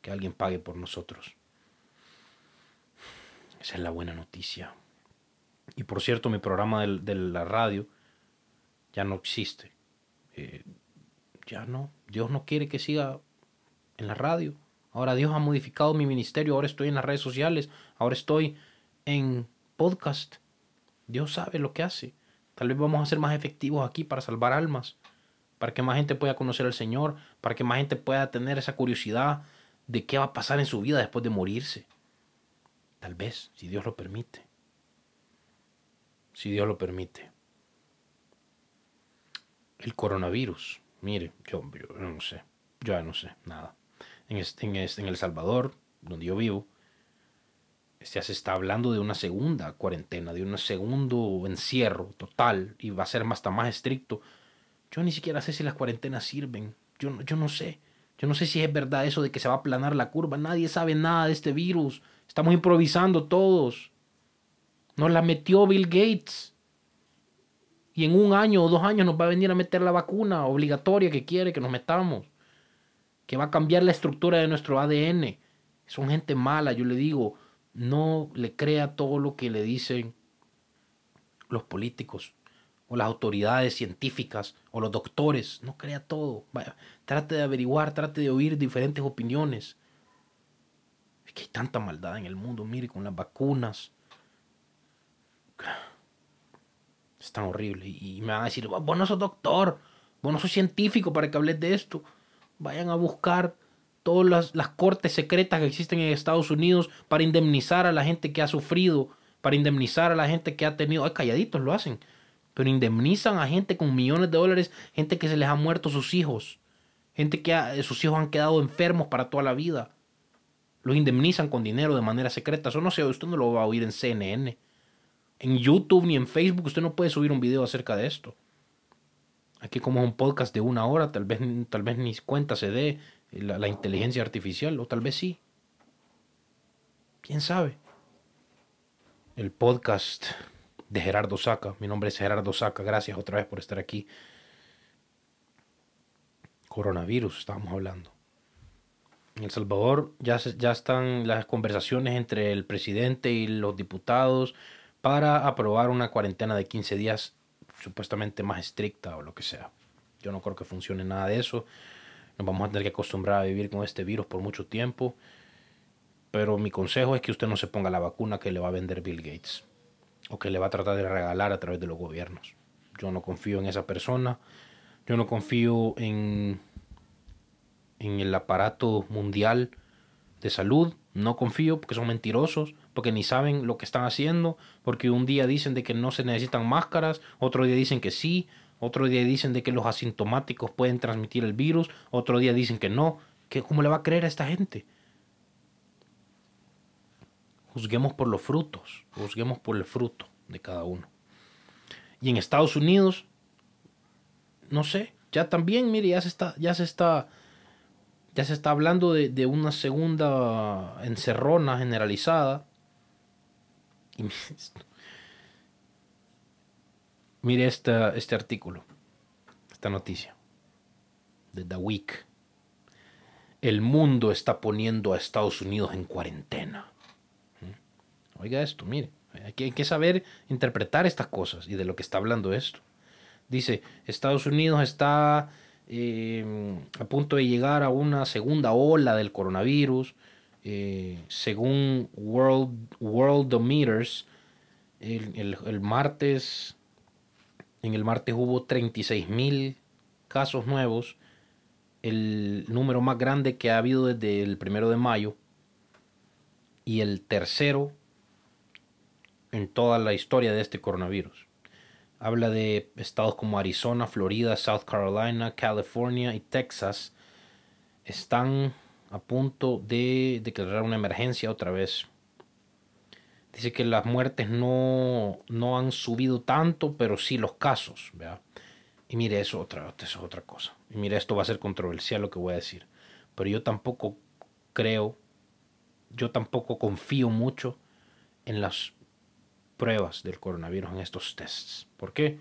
que alguien pague por nosotros. Esa es la buena noticia. Y por cierto, mi programa de, la radio ya no existe. Eh, ya no. Dios no quiere que siga en la radio. Ahora Dios ha modificado mi ministerio. Ahora estoy en las redes sociales. Ahora estoy en podcast. Dios sabe lo que hace. Tal vez vamos a ser más efectivos aquí para salvar almas. Para que más gente pueda conocer al Señor. Para que más gente pueda tener esa curiosidad de qué va a pasar en su vida después de morirse. Tal vez, si Dios lo permite si Dios lo permite. El coronavirus, mire, yo, no sé, yo ya no sé nada. En, en, en El Salvador donde yo vivo, ya se está hablando de una segunda cuarentena, de un segundo encierro total y va a ser hasta más estricto. Yo ni siquiera sé si las cuarentenas sirven. Yo, yo no sé. Yo no sé si es verdad eso de que se va a aplanar la curva. Nadie sabe nada de este virus. Estamos improvisando todos. Nos la metió Bill Gates. Y en un año o dos años nos va a venir a meter la vacuna obligatoria que quiere que nos metamos. Que va a cambiar la estructura de nuestro ADN. Son gente mala, yo le digo. No le crea todo lo que le dicen los políticos o las autoridades científicas o los doctores. No crea todo. Trate de averiguar, trate de oír diferentes opiniones. Es que hay tanta maldad en el mundo, mire, con las vacunas. Es tan horrible. Y me van a decir, vos no sos doctor, vos no sos científico para que hables de esto. Vayan a buscar todas las, cortes secretas que existen en Estados Unidos para indemnizar a la gente que ha sufrido, para indemnizar a la gente que ha tenido... Ay, calladitos lo hacen pero indemnizan a gente con millones de dólares, gente que se les ha muerto sus hijos, gente que sus hijos han quedado enfermos para toda la vida. Los indemnizan con dinero de manera secreta. Eso no sé, usted no lo va a oír en CNN. En YouTube ni en Facebook usted no puede subir un video acerca de esto. Aquí como es un podcast de una hora, tal vez, tal vez ni cuenta se dé la, la inteligencia artificial, o tal vez sí. ¿Quién sabe? El podcast de Gerardo Saca. Mi nombre es Gerardo Saca. Gracias otra vez por estar aquí. Coronavirus, estábamos hablando. En El Salvador ya, ya están las conversaciones entre el presidente y los diputados para aprobar una cuarentena de 15 días supuestamente más estricta o lo que sea. Yo no creo que funcione nada de eso. Nos vamos a tener que acostumbrar a vivir con este virus por mucho tiempo. Pero mi consejo es que usted no se ponga la vacuna que le va a vender Bill Gates o que le va a tratar de regalar a través de los gobiernos. Yo no confío en esa persona, yo no confío en, en el aparato mundial de salud, no confío porque son mentirosos, porque ni saben lo que están haciendo, porque un día dicen de que no se necesitan máscaras, otro día dicen que sí, otro día dicen de que los asintomáticos pueden transmitir el virus, otro día dicen que no. ¿Qué, ¿Cómo le va a creer a esta gente? Juzguemos por los frutos, juzguemos por el fruto de cada uno. Y en Estados Unidos, no sé, ya también, mire, ya se está, ya se está, ya se está hablando de, una segunda encerrona generalizada. Y <laughs> mire este, este artículo, esta noticia de The Week. El mundo está poniendo a Estados Unidos en cuarentena. Oiga esto, mire, hay que, saber interpretar estas cosas y de lo que está hablando esto. Dice, Estados Unidos está em, a punto de llegar a una segunda ola del coronavirus. Eh, según World, Worldometers, el, el, martes, en el martes hubo 36 mil casos nuevos, el número más grande que ha habido desde el primero de mayo, y el tercero en toda la historia de este coronavirus. Habla de estados como Arizona, Florida, South Carolina, California y Texas están a punto de declarar una emergencia otra vez. Dice que las muertes no, no han subido tanto, pero sí los casos. Y mire, eso, otra, eso es otra cosa. Y mire, esto va a ser controversial lo que voy a decir. Pero yo tampoco creo, yo tampoco confío mucho en las pruebas del coronavirus en estos tests. ¿Por qué?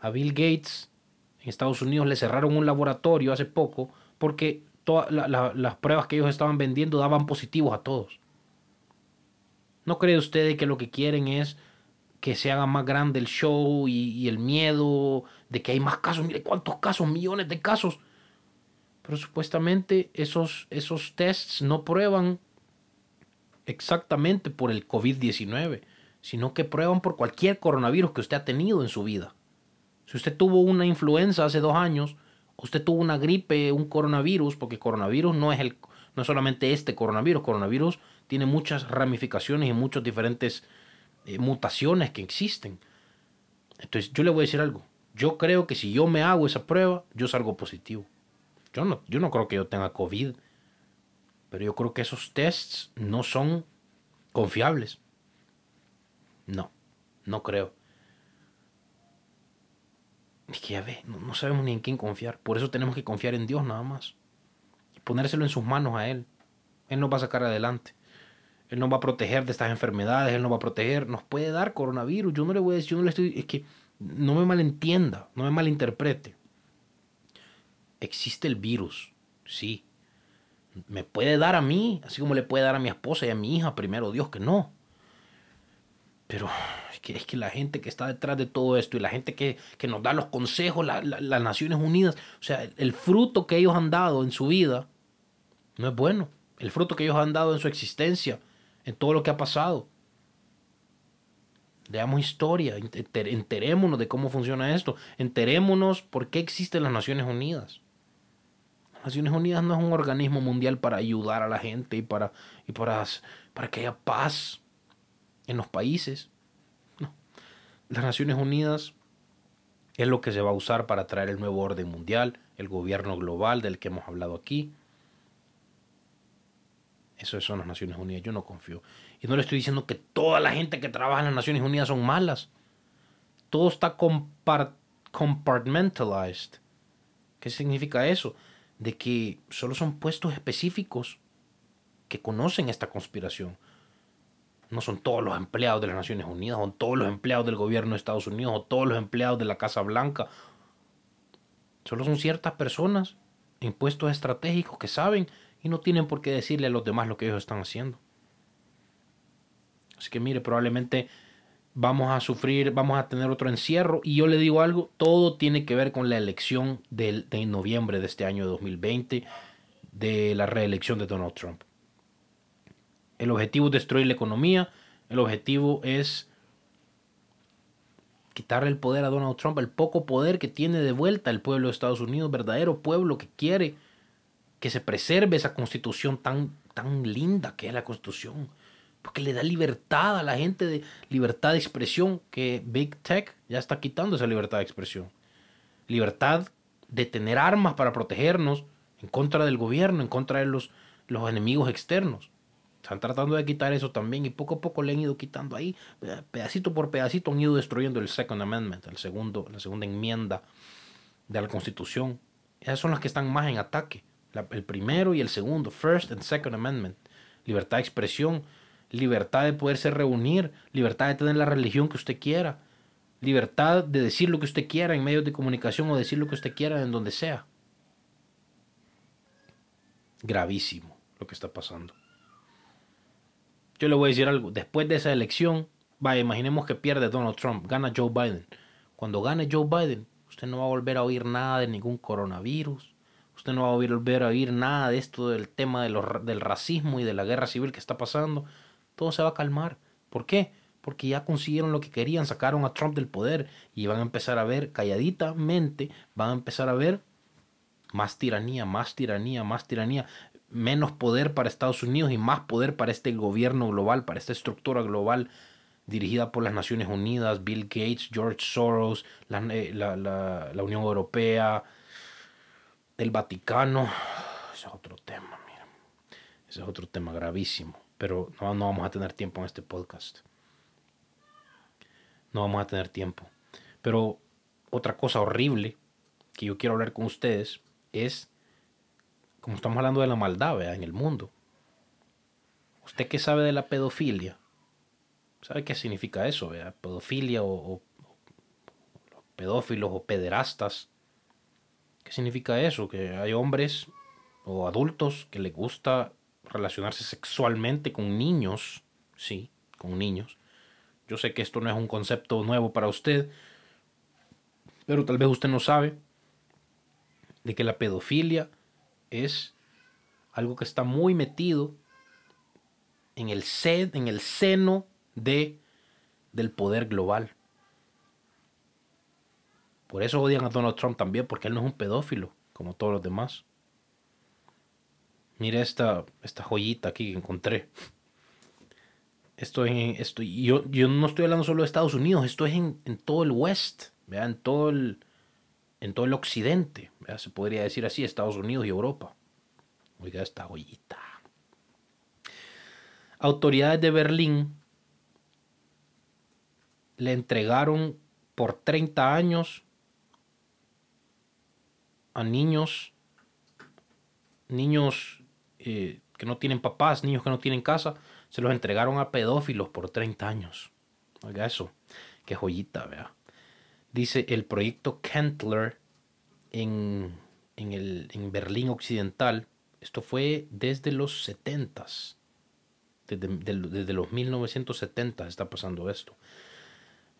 A Bill Gates en Estados Unidos le cerraron un laboratorio hace poco porque todas las pruebas que ellos estaban vendiendo daban positivos a todos. ¿No cree usted que lo que quieren es que se haga más grande el show y, el miedo de que hay más casos? Mire cuántos casos, millones de casos. Pero supuestamente esos, esos tests no prueban exactamente por el COVID-19 sino que prueban por cualquier coronavirus que usted ha tenido en su vida. Si usted tuvo una influenza hace dos años, usted tuvo una gripe, un coronavirus, porque coronavirus no es, el, no solamente este coronavirus, coronavirus tiene muchas ramificaciones y muchas diferentes eh, mutaciones que existen. Entonces yo le voy a decir algo, yo creo que si yo me hago esa prueba, yo salgo positivo. Yo no, yo no creo que yo tenga COVID, Pero yo creo que esos tests no son confiables. No, no creo. Es que ya ve, no, sabemos ni en quién confiar. Por eso tenemos que confiar en Dios nada más. Ponérselo en sus manos a Él. Él nos va a sacar adelante. Él nos va a proteger de estas enfermedades. Él nos va a proteger. Nos puede dar coronavirus. Yo no le voy a decir, yo no le estoy. Es que no me malentienda, no me malinterprete. Existe el virus, sí. Me puede dar a mí, así como le puede dar a mi esposa y a mi hija, primero Dios que no. Pero es que, es que la gente que está detrás de todo esto y la gente que, nos da los consejos, las Naciones Unidas, o sea, el, fruto que ellos han dado en su vida no es bueno. El fruto que ellos han dado en su existencia, en todo lo que ha pasado. Leamos historia, enterémonos de cómo funciona esto, enterémonos por qué existen las Naciones Unidas. Las Naciones Unidas no es un organismo mundial para ayudar a la gente y para, y para, para que haya paz en los países. No. Las Naciones Unidas es lo que se va a usar para traer el nuevo orden mundial, el gobierno global del que hemos hablado aquí. Eso son las Naciones Unidas. Yo no confío. Y no le estoy diciendo que toda la gente que trabaja en las Naciones Unidas son malas. Todo está compartmentalized. ¿Qué significa eso? De que solo son puestos específicos que conocen esta conspiración. No son todos los empleados de las Naciones Unidas, son todos los empleados del gobierno de Estados Unidos, o todos los empleados de la Casa Blanca. Solo son ciertas personas en puestos estratégicos que saben y no tienen por qué decirle a los demás lo que ellos están haciendo. Así que mire, probablemente vamos a sufrir, vamos a tener otro encierro. Y yo le digo algo, todo tiene que ver con la elección de noviembre de este año 2020, de la reelección de Donald Trump. El objetivo es destruir la economía, el objetivo es quitarle el poder a Donald Trump, el poco poder que tiene de vuelta el pueblo de Estados Unidos, verdadero pueblo que quiere que se preserve esa constitución tan, tan linda que es la constitución. Porque le da libertad a la gente, de libertad de expresión, que Big Tech ya está quitando esa libertad de expresión. Libertad de tener armas para protegernos en contra del gobierno, en contra de los, los enemigos externos. Están tratando de quitar eso también y poco a poco le han ido quitando ahí, pedacito por pedacito han ido destruyendo el Second Amendment, el segundo, la segunda enmienda de la Constitución. Esas son las que están más en ataque el primero y el segundo, First and Second Amendment, libertad de expresión, libertad de poderse reunir, libertad de tener la religión que usted quiera, libertad de decir lo que usted quiera en medios de comunicación o decir lo que usted quiera en donde sea. Gravísimo lo que está pasando. Yo le voy a decir algo, después de esa elección, vaya, imaginemos que pierde Donald Trump, gana Joe Biden. Cuando gane Joe Biden, usted no va a volver a oír nada de ningún coronavirus, Usted no va a volver a oír nada de esto del tema del racismo y de la guerra civil que está pasando. Todo se va a calmar. ¿Por qué? Porque ya consiguieron lo que querían, sacaron a Trump del poder y van a empezar a ver calladitamente, van a empezar a ver más tiranía, más tiranía, más tiranía, menos poder para Estados Unidos y más poder para este gobierno global, para esta estructura global dirigida por las Naciones Unidas, Bill Gates, George Soros, la, eh, la Unión Europea, el Vaticano, ese es otro tema, mira. Ese es otro tema gravísimo. Pero no, no vamos a tener tiempo en este podcast. No vamos a tener tiempo. Pero otra cosa horrible que yo quiero hablar con ustedes es, como estamos hablando de la maldad en el mundo, ¿usted qué sabe de la pedofilia? ¿Sabe qué significa eso? Pedofilia o, o pedófilos o pederastas ¿Qué significa eso? Que hay hombres o adultos que les gusta relacionarse sexualmente con niños, sí, con niños. Yo sé que esto no es un concepto nuevo para usted, pero tal vez usted no sabe de que la pedofilia es algo que está muy metido en el, en el seno de, del poder global. Por eso odian a Donald Trump también, porque él no es un pedófilo, como todos los demás. Mire esta, esta joyita aquí que encontré. Esto, en, esto yo, yo no estoy hablando solo de Estados Unidos, esto es en, todo el West, todo el, en todo el occidente, se podría decir así, Estados Unidos y Europa. Oiga esta joyita. autoridades de Berlín le entregaron por 30 años a niños, niños eh, que no tienen papás, niños que no tienen casa, se los entregaron a pedófilos por 30 años. Oiga eso, qué joyita, vea. Dice el proyecto Kentler en, en, el, en Berlín Occidental. Esto fue desde los 70s. Desde, desde, los 1970 está pasando esto.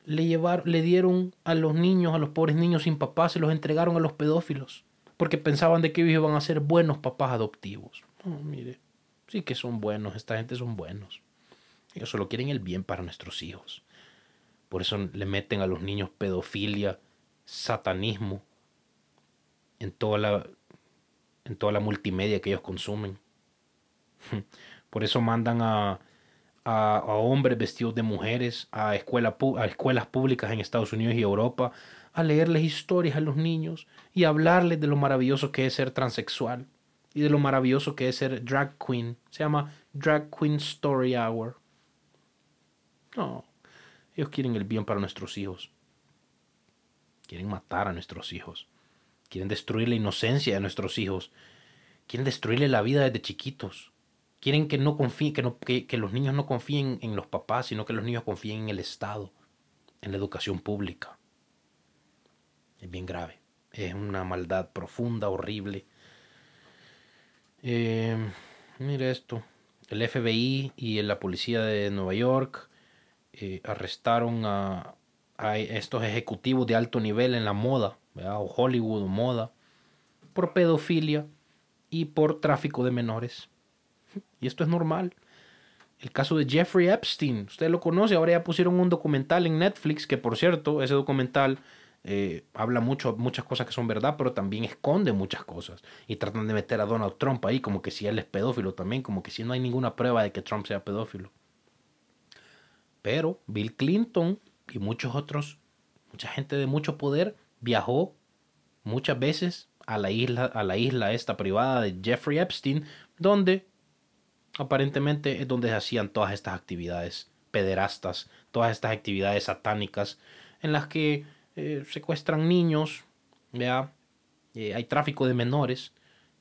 Le, llevar, le dieron a los niños, a los pobres niños sin papás, se los entregaron a los pedófilos. Porque pensaban de que ellos iban a ser buenos papás adoptivos. No, mire, sí que son buenos, esta gente son buenos. Ellos solo quieren el bien para nuestros hijos. Por eso le meten a los niños pedofilia, satanismo, en toda la, en toda la multimedia que ellos consumen. <laughs> Por eso mandan a, a, hombres vestidos de mujeres a, escuela, a escuelas públicas en Estados Unidos y Europa a leerles historias a los niños y hablarles de lo maravilloso que es ser transexual y de lo maravilloso que es ser drag queen. Se llama Drag Queen Story Hour. No, ellos quieren el bien para nuestros hijos. Quieren matar a nuestros hijos. Quieren destruir la inocencia de nuestros hijos. Quieren destruirle la vida desde chiquitos. Quieren que, no confíen, que, no, que, que los niños no confíen en los papás, sino que los niños confíen en el Estado, en la educación pública. Es bien grave. Es una maldad profunda, horrible. Eh, mire esto. El FBI y la policía de Nueva York eh, arrestaron a, a, estos ejecutivos de alto nivel en la moda, o Hollywood o moda, por pedofilia y por tráfico de menores. Y esto es normal. El caso de Jeffrey Epstein, usted lo conoce, ahora ya pusieron un documental en Netflix, que por cierto, ese documental eh, habla mucho, muchas cosas que son verdad, pero también esconde muchas cosas. Y tratan de meter a Donald Trump ahí como que si él es pedófilo también, como que si no hay ninguna prueba de que Trump sea pedófilo. Pero Bill Clinton y muchos otros, mucha gente de mucho poder viajó muchas veces a la isla, a la isla esta privada de Jeffrey Epstein, donde aparentemente es donde se hacían todas estas actividades pederastas, todas estas actividades satánicas, en las que eh, secuestran niños, ¿ya? Eh, hay tráfico de menores,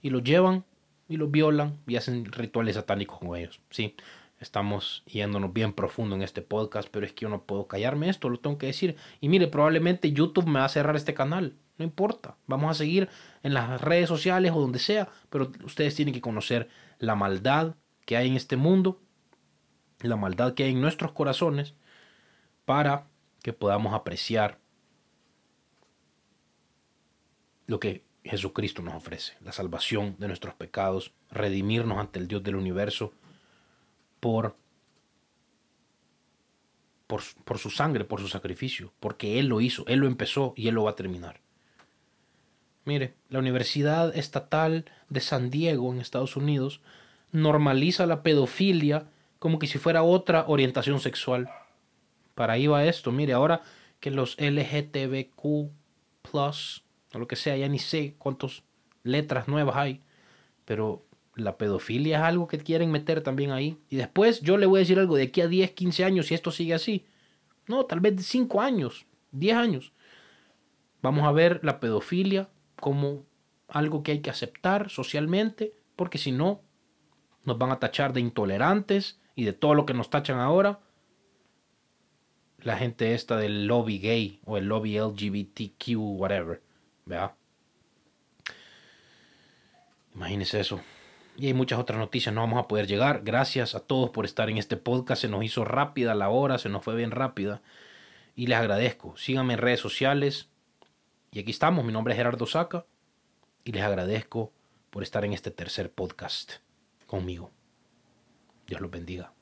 y los llevan y los violan y hacen rituales satánicos con ellos. Sí, Estamos yéndonos bien profundo en este podcast, pero es que yo no puedo callarme esto, lo tengo que decir. Y mire, probablemente YouTube me va a cerrar este canal. No importa. Vamos a seguir en las redes sociales o donde sea, pero ustedes tienen que conocer la maldad que hay en este mundo, la maldad que hay en nuestros corazones, para que podamos apreciar lo que Jesucristo nos ofrece, la salvación de nuestros pecados, redimirnos ante el Dios del universo por, por, su sangre, por su sacrificio, porque Él lo hizo, Él lo empezó y Él lo va a terminar. Mire, la Universidad Estatal de San Diego en Estados Unidos normaliza la pedofilia como que si fuera otra orientación sexual. Para ahí va esto. Mire, ahora que los LGTBQ, o lo que sea, ya ni sé cuántas letras nuevas hay, pero la pedofilia es algo que quieren meter también ahí. Y después yo le voy a decir algo de aquí a 10, 15 años si esto sigue así. No, tal vez de 5 años, 10 años. Vamos a ver la pedofilia como algo que hay que aceptar socialmente, porque si no, nos van a tachar de intolerantes y de todo lo que nos tachan ahora. La gente esta del lobby gay o el lobby LGBTQ, whatever. ¿Vea? Imagínese eso y hay muchas otras noticias, no vamos a poder llegar. Gracias a todos por estar en este podcast. Se nos hizo rápida la hora, se nos fue bien rápida. Y les agradezco. Síganme en redes sociales. Y aquí estamos. Mi nombre es Gerardo Saca. Y les agradezco por estar en este tercer podcast conmigo. Dios los bendiga.